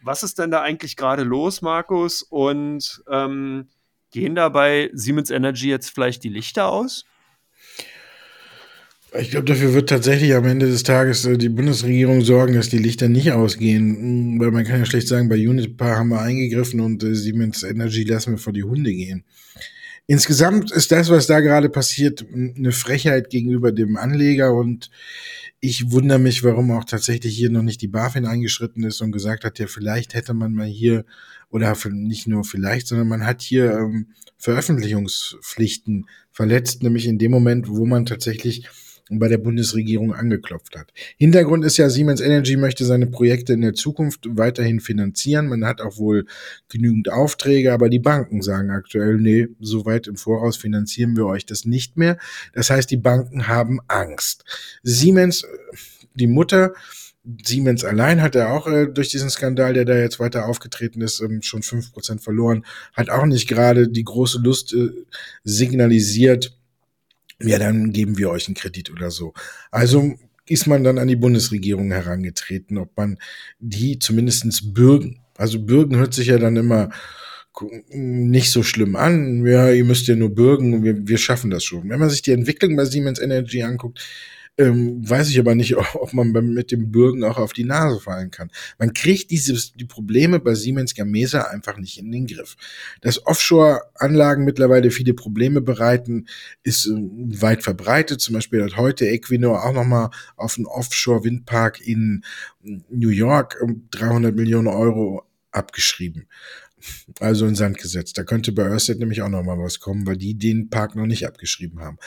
was ist denn da eigentlich gerade los, Markus? Und ähm, gehen da bei Siemens Energy jetzt vielleicht die Lichter aus? Ich glaube, dafür wird tatsächlich am Ende des Tages äh, die Bundesregierung sorgen, dass die Lichter nicht ausgehen. Hm, weil man kann ja schlecht sagen, bei Uniper haben wir eingegriffen und äh, Siemens Energy lassen wir vor die Hunde gehen. Insgesamt ist das, was da gerade passiert, eine Frechheit gegenüber dem Anleger und ich wundere mich, warum auch tatsächlich hier noch nicht die BaFin eingeschritten ist und gesagt hat, ja, vielleicht hätte man mal hier, oder nicht nur vielleicht, sondern man hat hier ähm, Veröffentlichungspflichten verletzt, nämlich in dem Moment, wo man tatsächlich bei der Bundesregierung angeklopft hat. Hintergrund ist ja, Siemens Energy möchte seine Projekte in der Zukunft weiterhin finanzieren. Man hat auch wohl genügend Aufträge, aber die Banken sagen aktuell, nee, so weit im Voraus finanzieren wir euch das nicht mehr. Das heißt, die Banken haben Angst. Siemens, die Mutter, Siemens allein hat er auch äh, durch diesen Skandal, der da jetzt weiter aufgetreten ist, ähm, schon fünf Prozent verloren, hat auch nicht gerade die große Lust äh, signalisiert, ja, dann geben wir euch einen Kredit oder so. Also ist man dann an die Bundesregierung herangetreten, ob man die zumindestens bürgen. Also bürgen hört sich ja dann immer nicht so schlimm an. Ja, ihr müsst ja nur bürgen wir, wir schaffen das schon. Wenn man sich die Entwicklung bei Siemens Energy anguckt, ähm, weiß ich aber nicht, ob man mit dem Bürgen auch auf die Nase fallen kann. Man kriegt dieses, die Probleme bei Siemens Gamesa einfach nicht in den Griff. Dass Offshore-Anlagen mittlerweile viele Probleme bereiten, ist äh, weit verbreitet. Zum Beispiel hat heute Equinor auch nochmal auf einen Offshore-Windpark in New York 300 Millionen Euro abgeschrieben. Also in Sand gesetzt. Da könnte bei Ørsted nämlich auch noch mal was kommen, weil die den Park noch nicht abgeschrieben haben.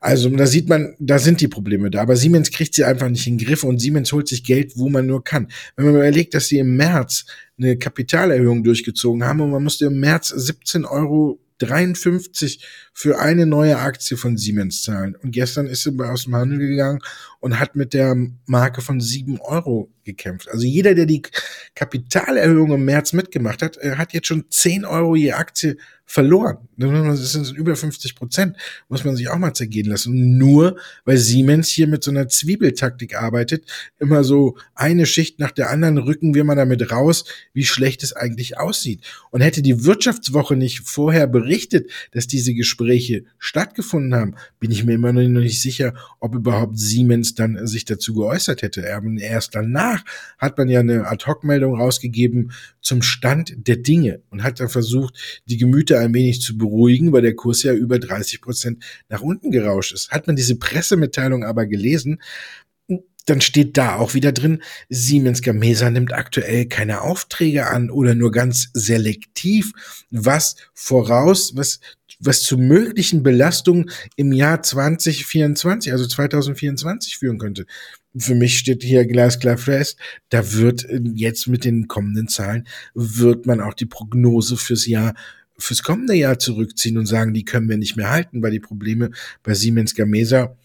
Also da sieht man, da sind die Probleme da. Aber Siemens kriegt sie einfach nicht in den Griff und Siemens holt sich Geld, wo man nur kann. Wenn man überlegt, dass sie im März eine Kapitalerhöhung durchgezogen haben und man musste im März 17 Euro 53 für eine neue Aktie von Siemens zahlen. Und gestern ist sie aus dem Handel gegangen und hat mit der Marke von 7 Euro gekämpft. Also jeder, der die Kapitalerhöhung im März mitgemacht hat, äh, hat jetzt schon 10 Euro je Aktie verloren. Das sind über 50 Prozent. Muss man sich auch mal zergehen lassen. Nur weil Siemens hier mit so einer Zwiebeltaktik arbeitet, immer so eine Schicht nach der anderen rücken wir mal damit raus, wie schlecht es eigentlich aussieht. Und hätte die Wirtschaftswoche nicht vorher berichtet, dass diese Gespräche stattgefunden haben, bin ich mir immer noch nicht sicher, ob überhaupt Siemens dann sich dazu geäußert hätte. Erst danach hat man ja eine Ad-Hoc-Meldung rausgegeben zum Stand der Dinge und hat dann versucht, die Gemüter ein wenig zu beruhigen, weil der Kurs ja über 30 Prozent nach unten gerauscht ist. Hat man diese Pressemitteilung aber gelesen, dann steht da auch wieder drin, Siemens Gamesa nimmt aktuell keine Aufträge an oder nur ganz selektiv, was voraus, was, was zu möglichen Belastungen im Jahr 2024, also 2024 führen könnte. Für mich steht hier glasklar fest, da wird äh, jetzt mit den kommenden Zahlen, wird man auch die Prognose fürs Jahr fürs kommende Jahr zurückziehen und sagen, die können wir nicht mehr halten, weil die Probleme bei Siemens Gamesa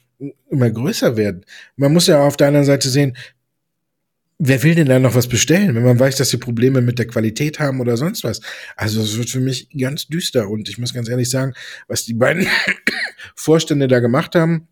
immer größer werden. Man muss ja auf der anderen Seite sehen, wer will denn da noch was bestellen, wenn man weiß, dass sie Probleme mit der Qualität haben oder sonst was? Also es wird für mich ganz düster und ich muss ganz ehrlich sagen, was die beiden Vorstände da gemacht haben,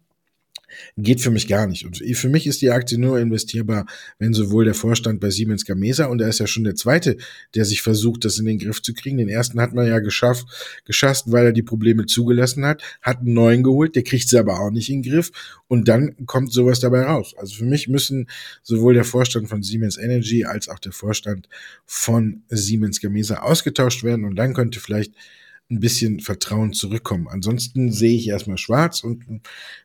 geht für mich gar nicht. Und für mich ist die Aktie nur investierbar, wenn sowohl der Vorstand bei Siemens Gamesa, und er ist ja schon der zweite, der sich versucht, das in den Griff zu kriegen. Den ersten hat man ja geschafft, geschafft, weil er die Probleme zugelassen hat, hat einen neuen geholt, der kriegt sie aber auch nicht in den Griff. Und dann kommt sowas dabei raus. Also für mich müssen sowohl der Vorstand von Siemens Energy als auch der Vorstand von Siemens Gamesa ausgetauscht werden. Und dann könnte vielleicht ein bisschen Vertrauen zurückkommen. Ansonsten sehe ich erstmal schwarz und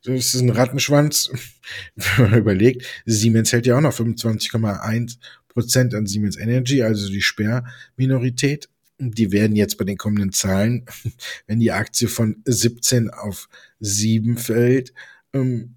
es ist ein Rattenschwanz. Wenn man überlegt, Siemens hält ja auch noch 25,1 Prozent an Siemens Energy, also die Sperrminorität. Die werden jetzt bei den kommenden Zahlen, wenn die Aktie von 17 auf 7 fällt, ähm,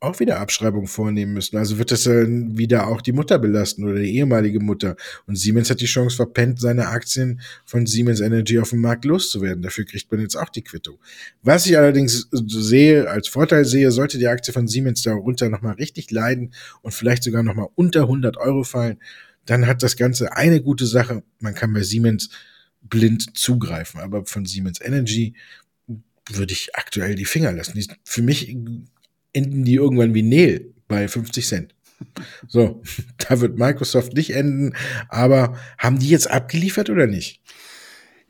auch wieder Abschreibung vornehmen müssen. Also wird das dann wieder auch die Mutter belasten oder die ehemalige Mutter. Und Siemens hat die Chance verpennt, seine Aktien von Siemens Energy auf dem Markt loszuwerden. Dafür kriegt man jetzt auch die Quittung. Was ich allerdings sehe, als Vorteil sehe, sollte die Aktie von Siemens darunter nochmal richtig leiden und vielleicht sogar nochmal unter 100 Euro fallen, dann hat das Ganze eine gute Sache. Man kann bei Siemens blind zugreifen. Aber von Siemens Energy würde ich aktuell die Finger lassen. Für mich enden die irgendwann wie Neil bei 50 Cent. So, da wird Microsoft nicht enden, aber haben die jetzt abgeliefert oder nicht?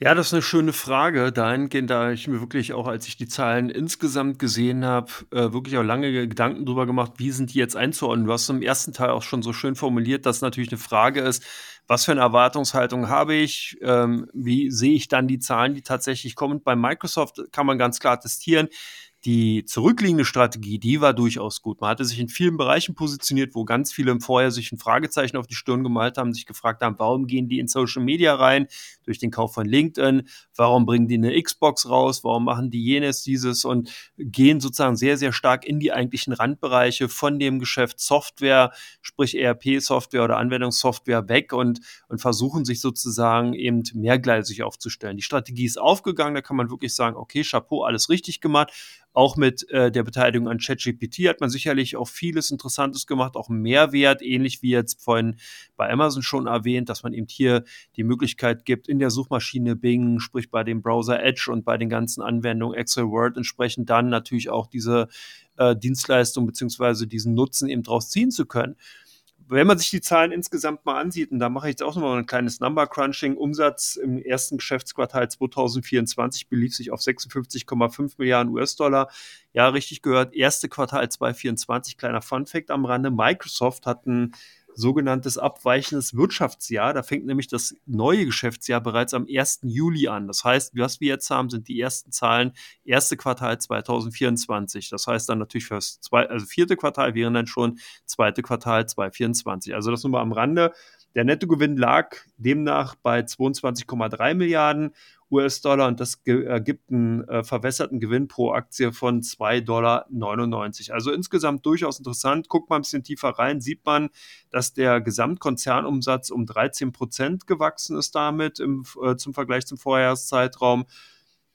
Ja, das ist eine schöne Frage. Dahingehend, da ich mir wirklich auch, als ich die Zahlen insgesamt gesehen habe, äh, wirklich auch lange Gedanken drüber gemacht, wie sind die jetzt einzuordnen. Du hast im ersten Teil auch schon so schön formuliert, dass natürlich eine Frage ist, was für eine Erwartungshaltung habe ich? Ähm, wie sehe ich dann die Zahlen, die tatsächlich kommen? Bei Microsoft kann man ganz klar testieren die zurückliegende Strategie, die war durchaus gut. Man hatte sich in vielen Bereichen positioniert, wo ganz viele Vorher sich ein Fragezeichen auf die Stirn gemalt haben, sich gefragt haben, warum gehen die in Social Media rein durch den Kauf von LinkedIn? Warum bringen die eine Xbox raus? Warum machen die jenes, dieses und gehen sozusagen sehr, sehr stark in die eigentlichen Randbereiche von dem Geschäft Software, sprich ERP-Software oder Anwendungssoftware weg und, und versuchen sich sozusagen eben mehrgleisig aufzustellen. Die Strategie ist aufgegangen, da kann man wirklich sagen, okay, Chapeau, alles richtig gemacht. Auch mit äh, der Beteiligung an ChatGPT hat man sicherlich auch vieles Interessantes gemacht, auch Mehrwert, ähnlich wie jetzt vorhin bei Amazon schon erwähnt, dass man eben hier die Möglichkeit gibt, in der Suchmaschine Bing, sprich bei dem Browser Edge und bei den ganzen Anwendungen Excel Word entsprechend dann natürlich auch diese äh, Dienstleistung beziehungsweise diesen Nutzen eben draus ziehen zu können wenn man sich die Zahlen insgesamt mal ansieht, und da mache ich jetzt auch nochmal ein kleines Number Crunching, Umsatz im ersten Geschäftsquartal 2024 belief sich auf 56,5 Milliarden US-Dollar. Ja, richtig gehört, erste Quartal 2024, kleiner Fun Fact am Rande, Microsoft hat ein sogenanntes abweichendes Wirtschaftsjahr. Da fängt nämlich das neue Geschäftsjahr bereits am 1. Juli an. Das heißt, was wir jetzt haben, sind die ersten Zahlen, erste Quartal 2024. Das heißt dann natürlich für das zwei, also vierte Quartal wären dann schon zweite Quartal 2024. Also das nur mal am Rande. Der Nettogewinn lag demnach bei 22,3 Milliarden US-Dollar und das ergibt einen äh, verwässerten Gewinn pro Aktie von 2,99 Dollar. Also insgesamt durchaus interessant. Guckt mal ein bisschen tiefer rein, sieht man, dass der Gesamtkonzernumsatz um 13 Prozent gewachsen ist damit im, äh, zum Vergleich zum Vorjahreszeitraum.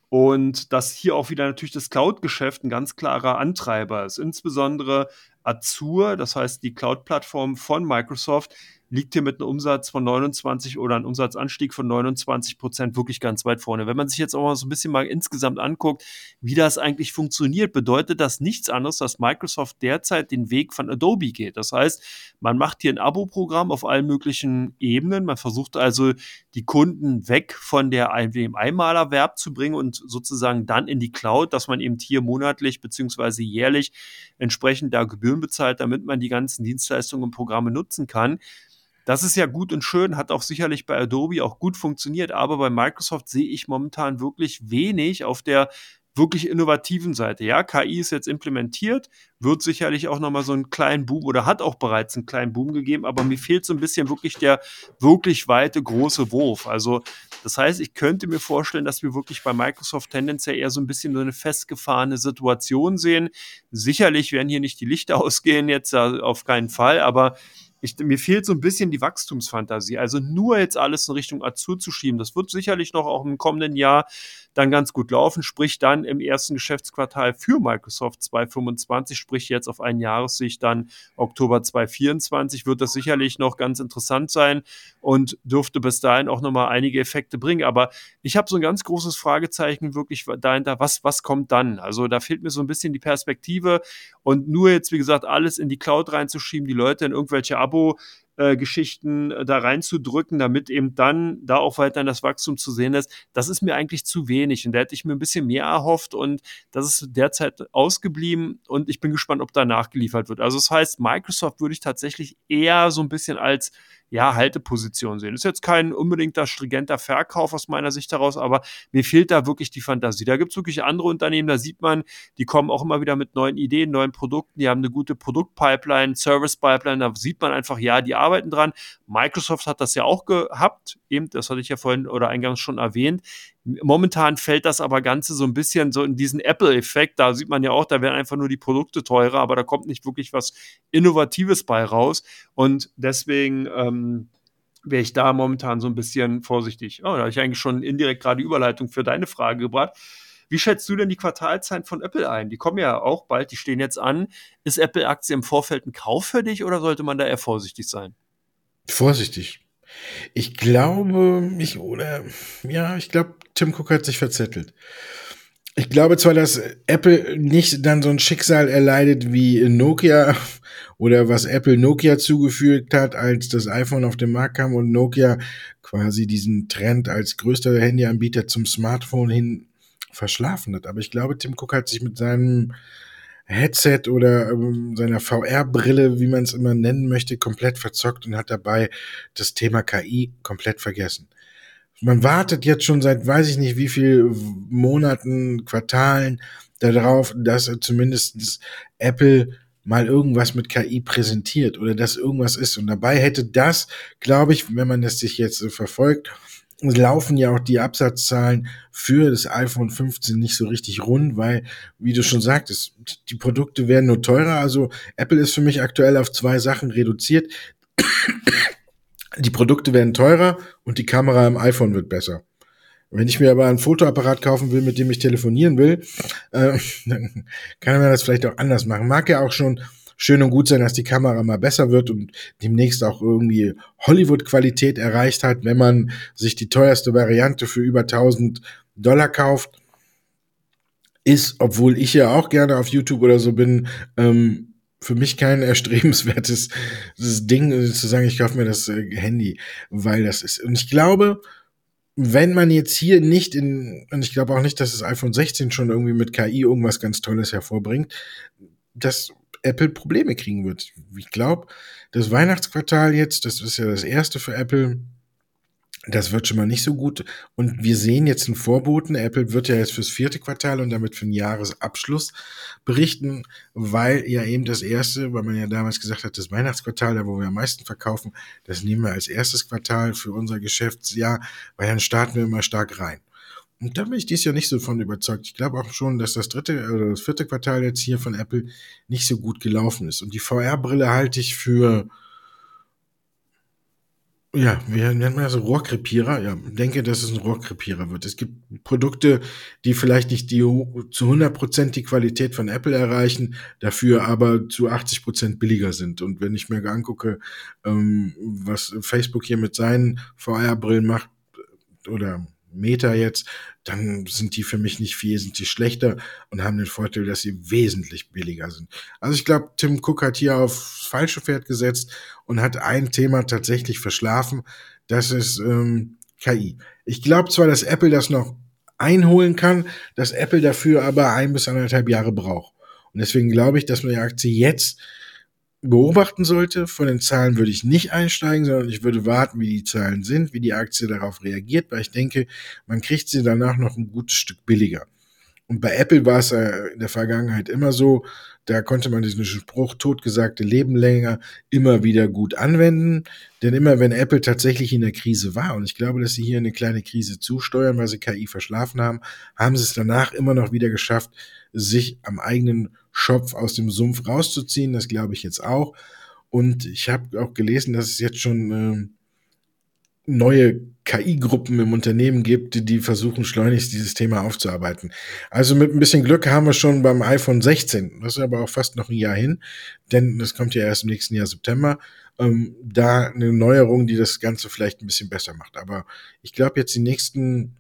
Und dass hier auch wieder natürlich das Cloud-Geschäft ein ganz klarer Antreiber ist. Insbesondere Azure, das heißt die Cloud-Plattform von Microsoft, liegt hier mit einem Umsatz von 29 oder einem Umsatzanstieg von 29 Prozent wirklich ganz weit vorne. Wenn man sich jetzt auch mal so ein bisschen mal insgesamt anguckt, wie das eigentlich funktioniert, bedeutet das nichts anderes, dass Microsoft derzeit den Weg von Adobe geht. Das heißt, man macht hier ein Abo-Programm auf allen möglichen Ebenen. Man versucht also, die Kunden weg von der dem Einmalerwerb zu bringen und sozusagen dann in die Cloud, dass man eben hier monatlich beziehungsweise jährlich entsprechend da Gebühren bezahlt, damit man die ganzen Dienstleistungen und Programme nutzen kann. Das ist ja gut und schön, hat auch sicherlich bei Adobe auch gut funktioniert, aber bei Microsoft sehe ich momentan wirklich wenig auf der wirklich innovativen Seite. Ja, KI ist jetzt implementiert, wird sicherlich auch nochmal so einen kleinen Boom oder hat auch bereits einen kleinen Boom gegeben, aber mir fehlt so ein bisschen wirklich der wirklich weite, große Wurf. Also, das heißt, ich könnte mir vorstellen, dass wir wirklich bei Microsoft tendenziell eher so ein bisschen so eine festgefahrene Situation sehen. Sicherlich werden hier nicht die Lichter ausgehen, jetzt auf keinen Fall, aber ich, mir fehlt so ein bisschen die Wachstumsfantasie. Also nur jetzt alles in Richtung Azur zu schieben, das wird sicherlich noch auch im kommenden Jahr dann ganz gut laufen, sprich dann im ersten Geschäftsquartal für Microsoft 2025, sprich jetzt auf ein Jahressicht dann Oktober 2024, wird das sicherlich noch ganz interessant sein und dürfte bis dahin auch nochmal einige Effekte bringen. Aber ich habe so ein ganz großes Fragezeichen wirklich dahinter, was, was kommt dann? Also da fehlt mir so ein bisschen die Perspektive und nur jetzt, wie gesagt, alles in die Cloud reinzuschieben, die Leute in irgendwelche Abo- äh, Geschichten äh, da reinzudrücken, damit eben dann da auch weiterhin das Wachstum zu sehen ist, das ist mir eigentlich zu wenig. Und da hätte ich mir ein bisschen mehr erhofft und das ist derzeit ausgeblieben und ich bin gespannt, ob da nachgeliefert wird. Also das heißt, Microsoft würde ich tatsächlich eher so ein bisschen als ja, Halteposition sehen. Ist jetzt kein unbedingter stringenter Verkauf aus meiner Sicht heraus, aber mir fehlt da wirklich die Fantasie. Da gibt es wirklich andere Unternehmen, da sieht man, die kommen auch immer wieder mit neuen Ideen, neuen Produkten, die haben eine gute Produktpipeline, Service-Pipeline, da sieht man einfach, ja, die arbeiten dran. Microsoft hat das ja auch gehabt, eben, das hatte ich ja vorhin oder eingangs schon erwähnt. Momentan fällt das aber Ganze so ein bisschen so in diesen Apple-Effekt. Da sieht man ja auch, da werden einfach nur die Produkte teurer, aber da kommt nicht wirklich was Innovatives bei raus. Und deswegen ähm, wäre ich da momentan so ein bisschen vorsichtig. Oh, da habe ich eigentlich schon indirekt gerade die Überleitung für deine Frage gebracht. Wie schätzt du denn die Quartalzahlen von Apple ein? Die kommen ja auch bald, die stehen jetzt an. Ist Apple-Aktie im Vorfeld ein Kauf für dich oder sollte man da eher vorsichtig sein? Vorsichtig. Ich glaube, ich, oder, ja, ich glaube, Tim Cook hat sich verzettelt. Ich glaube zwar, dass Apple nicht dann so ein Schicksal erleidet wie Nokia oder was Apple Nokia zugefügt hat, als das iPhone auf den Markt kam und Nokia quasi diesen Trend als größter Handyanbieter zum Smartphone hin verschlafen hat. Aber ich glaube, Tim Cook hat sich mit seinem Headset oder ähm, seiner VR-Brille, wie man es immer nennen möchte, komplett verzockt und hat dabei das Thema KI komplett vergessen. Man wartet jetzt schon seit weiß ich nicht wie viel Monaten, Quartalen darauf, dass zumindest Apple mal irgendwas mit KI präsentiert oder dass irgendwas ist. Und dabei hätte das, glaube ich, wenn man das sich jetzt verfolgt, laufen ja auch die Absatzzahlen für das iPhone 15 nicht so richtig rund, weil, wie du schon sagtest, die Produkte werden nur teurer. Also Apple ist für mich aktuell auf zwei Sachen reduziert. Die Produkte werden teurer und die Kamera im iPhone wird besser. Wenn ich mir aber ein Fotoapparat kaufen will, mit dem ich telefonieren will, äh, dann kann man das vielleicht auch anders machen. Mag ja auch schon schön und gut sein, dass die Kamera mal besser wird und demnächst auch irgendwie Hollywood-Qualität erreicht hat, wenn man sich die teuerste Variante für über 1000 Dollar kauft. Ist, obwohl ich ja auch gerne auf YouTube oder so bin, ähm, für mich kein erstrebenswertes Ding zu sagen, ich kaufe mir das äh, Handy, weil das ist. Und ich glaube, wenn man jetzt hier nicht in, und ich glaube auch nicht, dass das iPhone 16 schon irgendwie mit KI irgendwas ganz Tolles hervorbringt, dass Apple Probleme kriegen wird. Ich glaube, das Weihnachtsquartal jetzt, das ist ja das erste für Apple, Das wird schon mal nicht so gut. Und wir sehen jetzt einen Vorboten. Apple wird ja jetzt fürs vierte Quartal und damit für den Jahresabschluss berichten, weil ja eben das erste, weil man ja damals gesagt hat, das Weihnachtsquartal, da wo wir am meisten verkaufen, das nehmen wir als erstes Quartal für unser Geschäftsjahr, weil dann starten wir immer stark rein. Und da bin ich dies Jahr nicht so von überzeugt. Ich glaube auch schon, dass das dritte oder das vierte Quartal jetzt hier von Apple nicht so gut gelaufen ist. Und die VR-Brille halte ich für ja, wie nennt man das? Rohrkrepierer? Ja, denke, dass es ein Rohrkrepierer wird. Es gibt Produkte, die vielleicht nicht die zu 100 Prozent die Qualität von Apple erreichen, dafür aber zu 80 Prozent billiger sind. Und wenn ich mir angucke, ähm, was Facebook hier mit seinen VR-Brillen macht, oder Meta jetzt, dann sind die für mich nicht wesentlich schlechter und haben den Vorteil, dass sie wesentlich billiger sind. Also ich glaube, Tim Cook hat hier aufs falsche Pferd gesetzt und hat ein Thema tatsächlich verschlafen. Das ist ähm, KI. Ich glaube zwar, dass Apple das noch einholen kann, dass Apple dafür aber ein bis anderthalb Jahre braucht. Und deswegen glaube ich, dass man die Aktie jetzt beobachten sollte. Von den Zahlen würde ich nicht einsteigen, sondern ich würde warten, wie die Zahlen sind, wie die Aktie darauf reagiert, weil ich denke, man kriegt sie danach noch ein gutes Stück billiger. Und bei Apple war es in der Vergangenheit immer so, da konnte man diesen Spruch totgesagte Leben länger immer wieder gut anwenden. Denn immer wenn Apple tatsächlich in der Krise war, und ich glaube, dass sie hier eine kleine Krise zusteuern, weil sie KI verschlafen haben, haben sie es danach immer noch wieder geschafft, sich am eigenen Schopf aus dem Sumpf rauszuziehen. Das glaube ich jetzt auch. Und ich habe auch gelesen, dass es jetzt schon äh, neue KI-Gruppen im Unternehmen gibt, die versuchen schleunigst dieses Thema aufzuarbeiten. Also mit ein bisschen Glück haben wir schon beim iPhone 16, das ist aber auch fast noch ein Jahr hin, denn das kommt ja erst im nächsten Jahr September, ähm, da eine Neuerung, die das Ganze vielleicht ein bisschen besser macht. Aber ich glaube jetzt die nächsten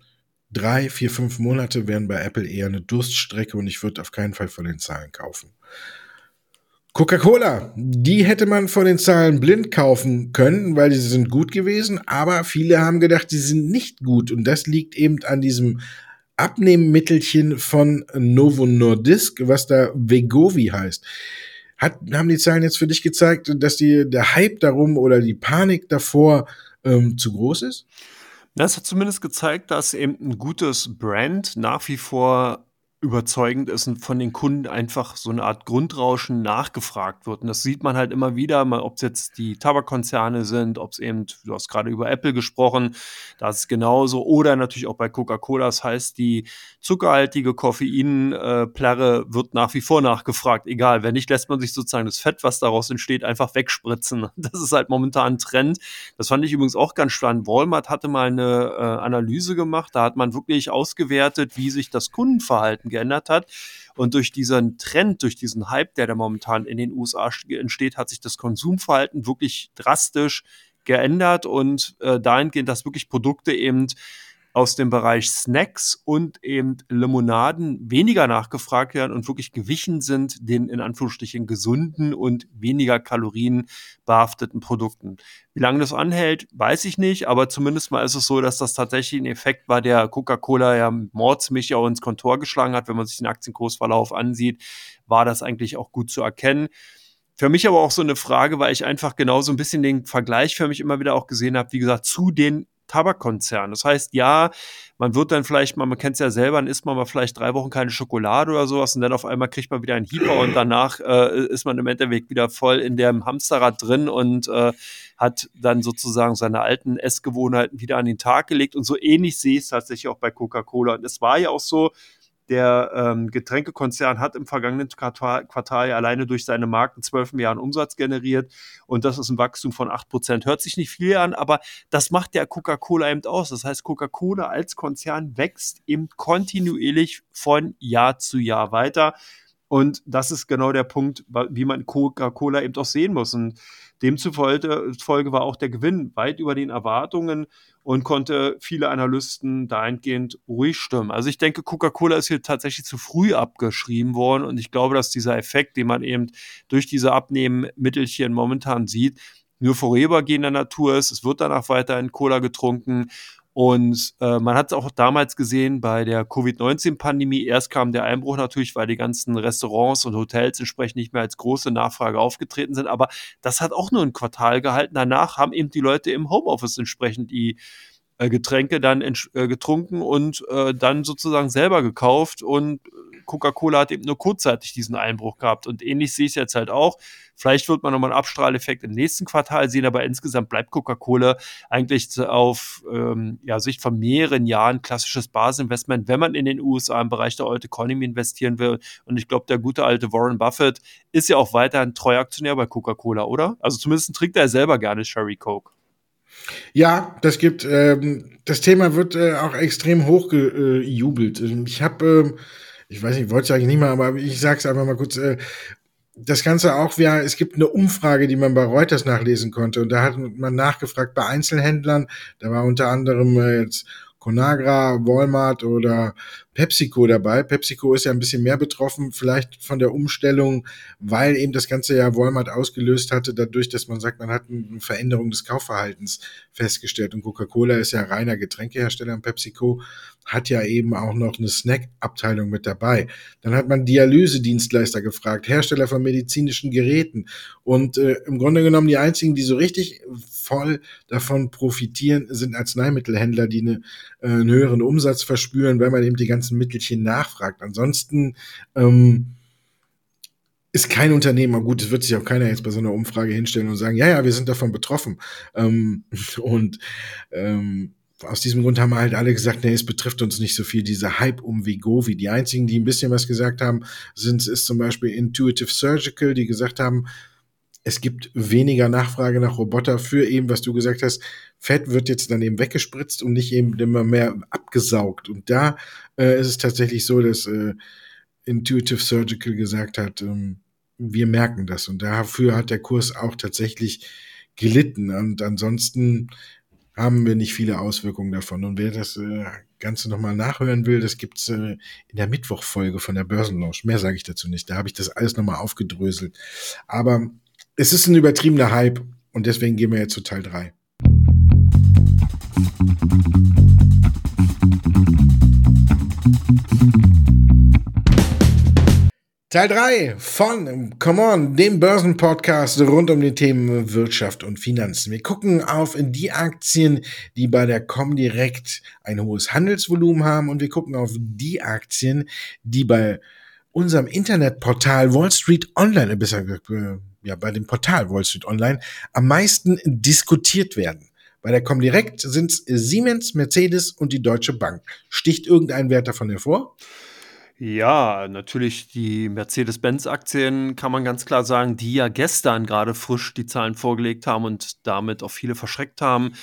drei, vier, fünf Monate wären bei Apple eher eine Durststrecke und ich würde auf keinen Fall von den Zahlen kaufen. Coca-Cola, die hätte man von den Zahlen blind kaufen können, weil sie sind gut gewesen, aber viele haben gedacht, sie sind nicht gut und das liegt eben an diesem Abnehmmittelchen von Novo Nordisk, was da Vegovi heißt. Hat, haben die Zahlen jetzt für dich gezeigt, dass die, der Hype darum oder die Panik davor ähm, zu groß ist? Das hat zumindest gezeigt, dass eben ein gutes Brand nach wie vor überzeugend ist und von den Kunden einfach so eine Art Grundrauschen nachgefragt wird. Und das sieht man halt immer wieder, ob es jetzt die Tabakkonzerne sind, ob es eben, du hast gerade über Apple gesprochen, da ist es genauso. Oder natürlich auch bei Coca-Cola. Das heißt, die zuckerhaltige Koffeinplärre äh, wird nach wie vor nachgefragt. Egal, wenn nicht, lässt man sich sozusagen das Fett, was daraus entsteht, einfach wegspritzen. Das ist halt momentan ein Trend. Das fand ich übrigens auch ganz spannend. Walmart hatte mal eine äh, Analyse gemacht. Da hat man wirklich ausgewertet, wie sich das Kundenverhalten geändert hat. Und durch diesen Trend, durch diesen Hype, der da momentan in den USA entsteht, hat sich das Konsumverhalten wirklich drastisch geändert und äh, dahingehend, dass wirklich Produkte eben aus dem Bereich Snacks und eben Limonaden weniger nachgefragt werden und wirklich gewichen sind den in Anführungsstrichen gesunden und weniger Kalorien behafteten Produkten. Wie lange das anhält, weiß ich nicht, aber zumindest mal ist es so, dass das tatsächlich ein Effekt war, der Coca-Cola ja mordsmäßig auch ins Kontor geschlagen hat. Wenn man sich den Aktienkursverlauf ansieht, war das eigentlich auch gut zu erkennen. Für mich aber auch so eine Frage, weil ich einfach genau so ein bisschen den Vergleich für mich immer wieder auch gesehen habe, wie gesagt, zu den Tabakkonzern. Das heißt, ja, man wird dann vielleicht mal, man kennt es ja selber, dann isst man mal vielleicht drei Wochen keine Schokolade oder sowas und dann auf einmal kriegt man wieder einen Hieper und danach äh, ist man im Endeffekt wieder voll in dem Hamsterrad drin und äh, hat dann sozusagen seine alten Essgewohnheiten wieder an den Tag gelegt. Und so ähnlich sehe ich es tatsächlich auch bei Coca-Cola. Und es war ja auch so, der ähm, Getränkekonzern hat im vergangenen Quartal, Quartal alleine durch seine Marken 12 Milliarden Umsatz generiert und das ist ein Wachstum von 8 Prozent. Hört sich nicht viel an, aber das macht der Coca-Cola eben aus. Das heißt, Coca-Cola als Konzern wächst eben kontinuierlich von Jahr zu Jahr weiter. Und das ist genau der Punkt, wie man Coca-Cola eben auch sehen muss. Und demzufolge war auch der Gewinn weit über den Erwartungen und konnte viele Analysten dahingehend ruhig stimmen. Also ich denke, Coca-Cola ist hier tatsächlich zu früh abgeschrieben worden und ich glaube, dass dieser Effekt, den man eben durch diese Abnehmmittelchen momentan sieht, nur vorübergehender Natur ist. Es wird danach weiterhin Cola getrunken und äh, man hat es auch damals gesehen bei der Covid-19-Pandemie. Erst kam der Einbruch natürlich, weil die ganzen Restaurants und Hotels entsprechend nicht mehr als große Nachfrage aufgetreten sind. Aber das hat auch nur ein Quartal gehalten. Danach haben eben die Leute im Homeoffice entsprechend die äh, Getränke dann äh, getrunken und äh, dann sozusagen selber gekauft und Coca-Cola hat eben nur kurzzeitig diesen Einbruch gehabt. Und ähnlich sehe ich es jetzt halt auch. Vielleicht wird man nochmal einen Abstrahleffekt im nächsten Quartal sehen, aber insgesamt bleibt Coca-Cola eigentlich auf ähm, ja, Sicht von mehreren Jahren klassisches Basisinvestment, wenn man in den USA im Bereich der Old Economy investieren will. Und ich glaube, der gute alte Warren Buffett ist ja auch weiterhin treuer Aktionär bei Coca-Cola, oder? Also zumindest trinkt er selber gerne Sherry Coke. Ja, das gibt, ähm, das Thema wird äh, auch extrem hochgejubelt. ich habe ähm, ich weiß nicht, wollte ich eigentlich nicht mal, aber ich sag's einfach mal kurz, äh, das Ganze auch, ja, es gibt eine Umfrage, die man bei Reuters nachlesen konnte und da hat man nachgefragt bei Einzelhändlern, da war unter anderem äh, jetzt Conagra, Walmart oder PepsiCo dabei. PepsiCo ist ja ein bisschen mehr betroffen, vielleicht von der Umstellung, weil eben das ganze ja Walmart ausgelöst hatte, dadurch, dass man sagt, man hat eine Veränderung des Kaufverhaltens festgestellt. Und Coca-Cola ist ja reiner Getränkehersteller und PepsiCo hat ja eben auch noch eine Snack-Abteilung mit dabei. Dann hat man Dialysedienstleister gefragt, Hersteller von medizinischen Geräten. Und äh, im Grunde genommen die einzigen, die so richtig voll davon profitieren, sind Arzneimittelhändler, die eine, äh, einen höheren Umsatz verspüren, weil man eben die ganzen Mittelchen nachfragt. Ansonsten ähm, ist kein Unternehmer, gut, es wird sich auch keiner jetzt bei so einer Umfrage hinstellen und sagen, ja, ja, wir sind davon betroffen. Ähm, und ähm, aus diesem Grund haben halt alle gesagt, nee, es betrifft uns nicht so viel, dieser Hype um Vigovi. Die einzigen, die ein bisschen was gesagt haben, sind, ist zum Beispiel Intuitive Surgical, die gesagt haben, es gibt weniger Nachfrage nach Roboter für eben, was du gesagt hast, Fett wird jetzt dann eben weggespritzt und nicht eben immer mehr abgesaugt. Und da äh, ist es tatsächlich so, dass äh, Intuitive Surgical gesagt hat, ähm, wir merken das. Und dafür hat der Kurs auch tatsächlich gelitten. Und ansonsten haben wir nicht viele Auswirkungen davon. Und wer das äh, Ganze nochmal nachhören will, das gibt's äh, in der Mittwochfolge von der Börsenlaunch. Mehr sage ich dazu nicht. Da habe ich das alles nochmal aufgedröselt. Aber es ist ein übertriebener Hype und deswegen gehen wir jetzt zu Teil 3. Teil 3 von Come On, dem Börsenpodcast rund um die Themen Wirtschaft und Finanzen. Wir gucken auf die Aktien, die bei der Comdirect ein hohes Handelsvolumen haben und wir gucken auf die Aktien, die bei unserem Internetportal Wall Street Online, besser äh, ja, bei dem Portal Wall Street Online am meisten diskutiert werden. Bei der Comdirect sind es Siemens, Mercedes und die Deutsche Bank. Sticht irgendein Wert davon hervor? Ja, natürlich die Mercedes-Benz-Aktien kann man ganz klar sagen, die ja gestern gerade frisch die Zahlen vorgelegt haben und damit auch viele verschreckt haben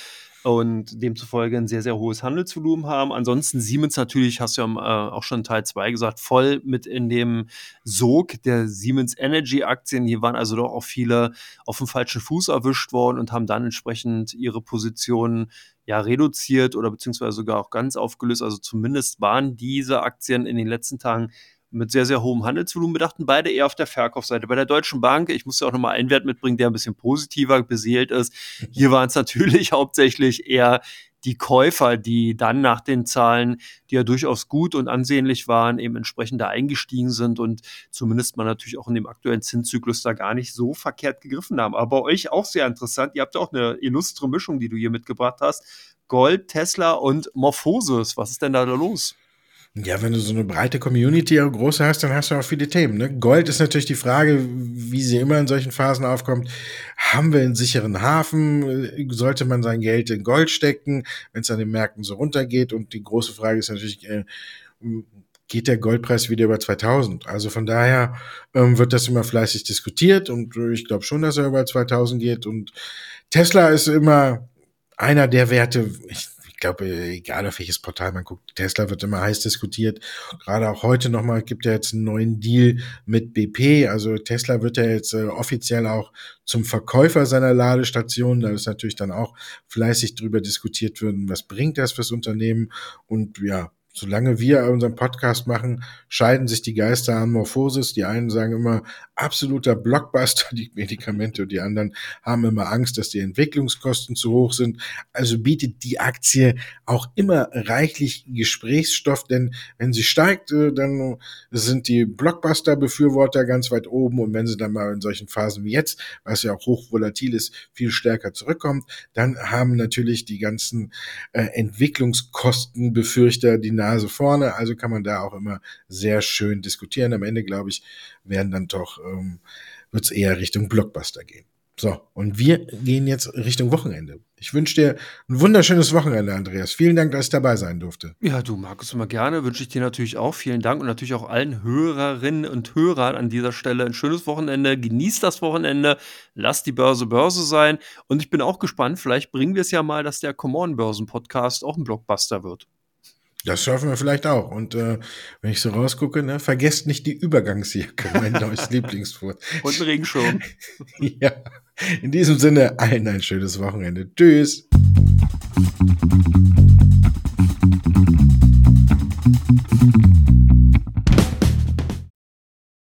und demzufolge ein sehr, sehr hohes Handelsvolumen haben. Ansonsten Siemens natürlich, hast du ja äh, auch schon Teil 2 gesagt, voll mit in dem Sog der Siemens Energy Aktien. Hier waren also doch auch viele auf dem falschen Fuß erwischt worden und haben dann entsprechend ihre Positionen ja reduziert oder beziehungsweise sogar auch ganz aufgelöst. Also zumindest waren diese Aktien in den letzten Tagen mit sehr, sehr hohem Handelsvolumen bedachten, beide eher auf der Verkaufsseite. Bei der Deutschen Bank, ich muss ja auch nochmal einen Wert mitbringen, der ein bisschen positiver beseelt ist. Hier waren es natürlich hauptsächlich eher die Käufer, die dann nach den Zahlen, die ja durchaus gut und ansehnlich waren, eben entsprechend da eingestiegen sind und zumindest mal natürlich auch in dem aktuellen Zinszyklus da gar nicht so verkehrt gegriffen haben. Aber bei euch auch sehr interessant. Ihr habt auch eine illustre Mischung, die du hier mitgebracht hast. Gold, Tesla und Morphosis. Was ist denn da los? Ja, wenn du so eine breite Community groß hast, dann hast du auch viele Themen. Ne? Gold ist natürlich die Frage, wie sie immer in solchen Phasen aufkommt. Haben wir einen sicheren Hafen? Sollte man sein Geld in Gold stecken, wenn es an den Märkten so runtergeht? Und die große Frage ist natürlich, äh, geht der Goldpreis wieder über 2000? Also von daher ähm, wird das immer fleißig diskutiert und ich glaube schon, dass er über 2000 geht. Und Tesla ist immer einer der Werte, ich glaube, egal auf welches Portal man guckt, Tesla wird immer heiß diskutiert. Gerade auch heute nochmal gibt er jetzt einen neuen Deal mit BP. Also Tesla wird ja jetzt äh, offiziell auch zum Verkäufer seiner Ladestation. Da ist natürlich dann auch fleißig drüber diskutiert worden, was bringt das fürs Unternehmen. Und ja, solange wir unseren Podcast machen, scheiden sich die Geister an Morphosis. Die einen sagen immer absoluter Blockbuster, die Medikamente, und die anderen haben immer Angst, dass die Entwicklungskosten zu hoch sind. Also bietet die Aktie auch immer reichlich Gesprächsstoff, denn wenn sie steigt, äh, dann sind die Blockbuster-Befürworter ganz weit oben und wenn sie dann mal in solchen Phasen wie jetzt, was ja auch hochvolatil ist, viel stärker zurückkommt, dann haben natürlich die ganzen äh, Entwicklungskostenbefürchter die Nase vorne. Also kann man da auch immer sehr schön diskutieren. Am Ende, glaube ich, werden dann doch, ähm, wird es eher Richtung Blockbuster gehen. So, und wir gehen jetzt Richtung Wochenende. Ich wünsche dir ein wunderschönes Wochenende, Andreas. Vielen Dank, dass ich dabei sein durfte. Ja, du, Markus, immer gerne. Wünsche ich dir natürlich auch. Vielen Dank und natürlich auch allen Hörerinnen und Hörern an dieser Stelle ein schönes Wochenende. Genießt das Wochenende. Lasst die Börse Börse sein. Und ich bin auch gespannt. Vielleicht bringen wir es ja mal, dass der Common Börsen Podcast auch ein Blockbuster wird. Das schaffen wir vielleicht auch. Und äh, wenn ich so rausgucke, ne, vergesst nicht die Übergangsjacke, mein neues Lieblingsfurt. Und einen Regenschirm. ja. In diesem Sinne, allen ein schönes Wochenende. Tschüss.